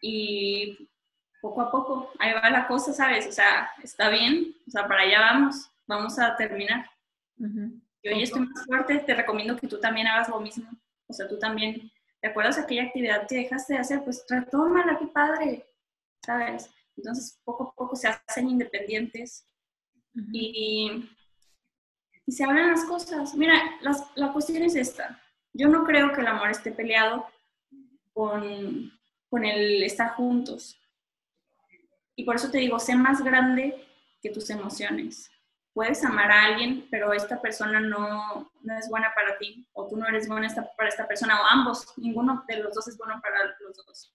y poco a poco, ahí va la cosa, ¿sabes? O sea, está bien, o sea, para allá vamos, vamos a terminar. Y hoy estoy más fuerte, te recomiendo que tú también hagas lo mismo. O sea, tú también, ¿te acuerdas de aquella actividad que dejaste de hacer? Pues retómala, qué padre, ¿sabes? Entonces, poco a poco se hacen independientes y, y, se hablan las cosas. Mira, la cuestión es esta. Yo no creo que el amor esté peleado con, con el estar juntos. Y por eso te digo, sé más grande que tus emociones. Puedes amar a alguien, pero esta persona no, no es buena para ti, o tú no eres buena para esta persona, o ambos, ninguno de los dos es bueno para los dos.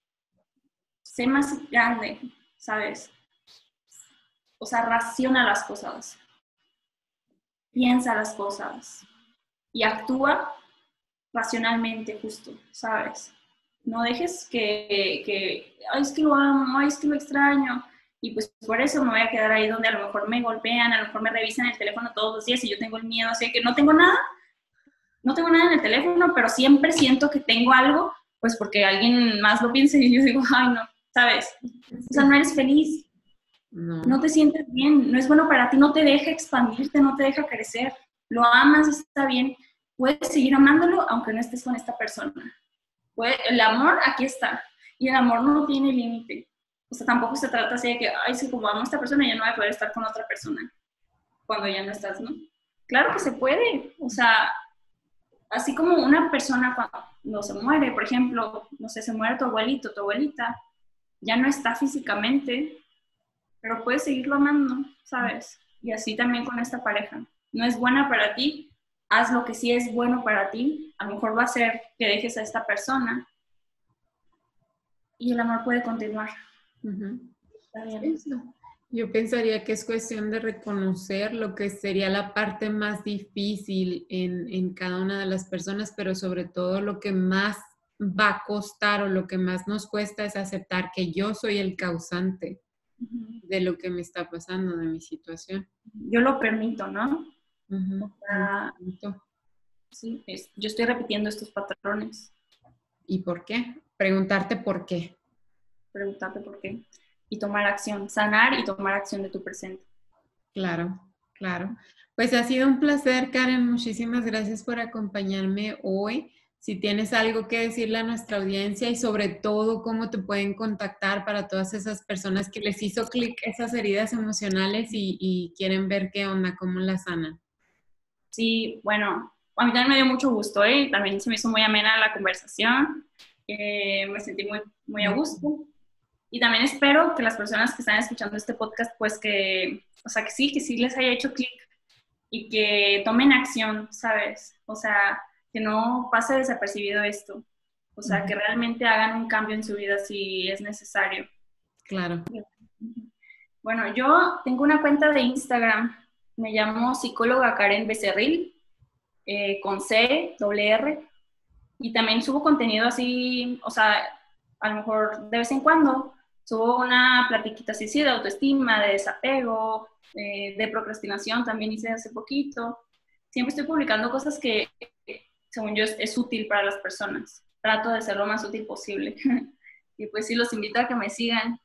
Sé más grande, ¿sabes? O sea, raciona las cosas, piensa las cosas y actúa racionalmente justo, ¿sabes? No dejes que, que ay, es que lo amo, ay, es que lo extraño. Y pues por eso me voy a quedar ahí donde a lo mejor me golpean, a lo mejor me revisan el teléfono todos los días y yo tengo el miedo, así que no tengo nada, no tengo nada en el teléfono, pero siempre siento que tengo algo, pues porque alguien más lo piensa y yo digo, ay, no, ¿sabes? O sea, no eres feliz, no. no te sientes bien, no es bueno para ti, no te deja expandirte, no te deja crecer, lo amas, está bien, puedes seguir amándolo aunque no estés con esta persona el amor aquí está. Y el amor no tiene límite. O sea, tampoco se trata así de que, ay, si como amo a esta persona, ya no voy a poder estar con otra persona cuando ya no estás, ¿no? Claro que se puede. O sea, así como una persona cuando se muere, por ejemplo, no sé, se muere tu abuelito, tu abuelita, ya no está físicamente, pero puedes seguirlo amando, ¿sabes? Y así también con esta pareja. No es buena para ti, haz lo que sí es bueno para ti, a lo mejor va a ser que dejes a esta persona y el amor puede continuar. Yo pensaría que es cuestión de reconocer lo que sería la parte más difícil en, en, cada una de las personas, pero sobre todo lo que más va a costar o lo que más nos cuesta es aceptar que yo soy el causante de lo que me está pasando, de mi situación. Yo lo permito, ¿no? sí, yo estoy repitiendo estos patrones. ¿Y por qué? Preguntarte por qué. Preguntarte por qué. Y tomar acción, sanar y tomar acción de tu presente. Claro, claro. Pues ha sido un placer, Karen. Muchísimas gracias por acompañarme hoy. Si tienes algo que decirle a nuestra audiencia y sobre todo cómo te pueden contactar para todas esas personas que les hizo clic esas heridas emocionales y, y quieren ver qué onda, cómo la sanan. Sí, bueno, a mí también me dio mucho gusto, ¿eh? También se me hizo muy amena la conversación, eh, me sentí muy, muy a gusto. Y también espero que las personas que están escuchando este podcast, pues que, o sea, que sí, que sí les haya hecho clic y que tomen acción, ¿sabes? O sea, que no pase desapercibido esto. O sea, que realmente hagan un cambio en su vida si es necesario. Claro. Bueno, yo tengo una cuenta de Instagram me llamo psicóloga Karen Becerril, eh, con C, doble R, y también subo contenido así, o sea, a lo mejor de vez en cuando subo una platiquita así, de autoestima, de desapego, eh, de procrastinación, también hice hace poquito. Siempre estoy publicando cosas que, según yo, es, útil para las personas. Trato de ser lo más útil posible. y pues sí, los invito a que me sigan.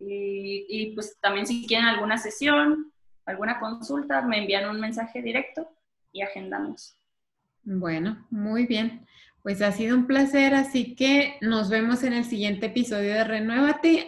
Y, y pues también si quieren alguna sesión, alguna consulta, me envían un mensaje directo y agendamos. Bueno, muy bien. Pues ha sido un placer, así que nos vemos en el siguiente episodio de Renuévate.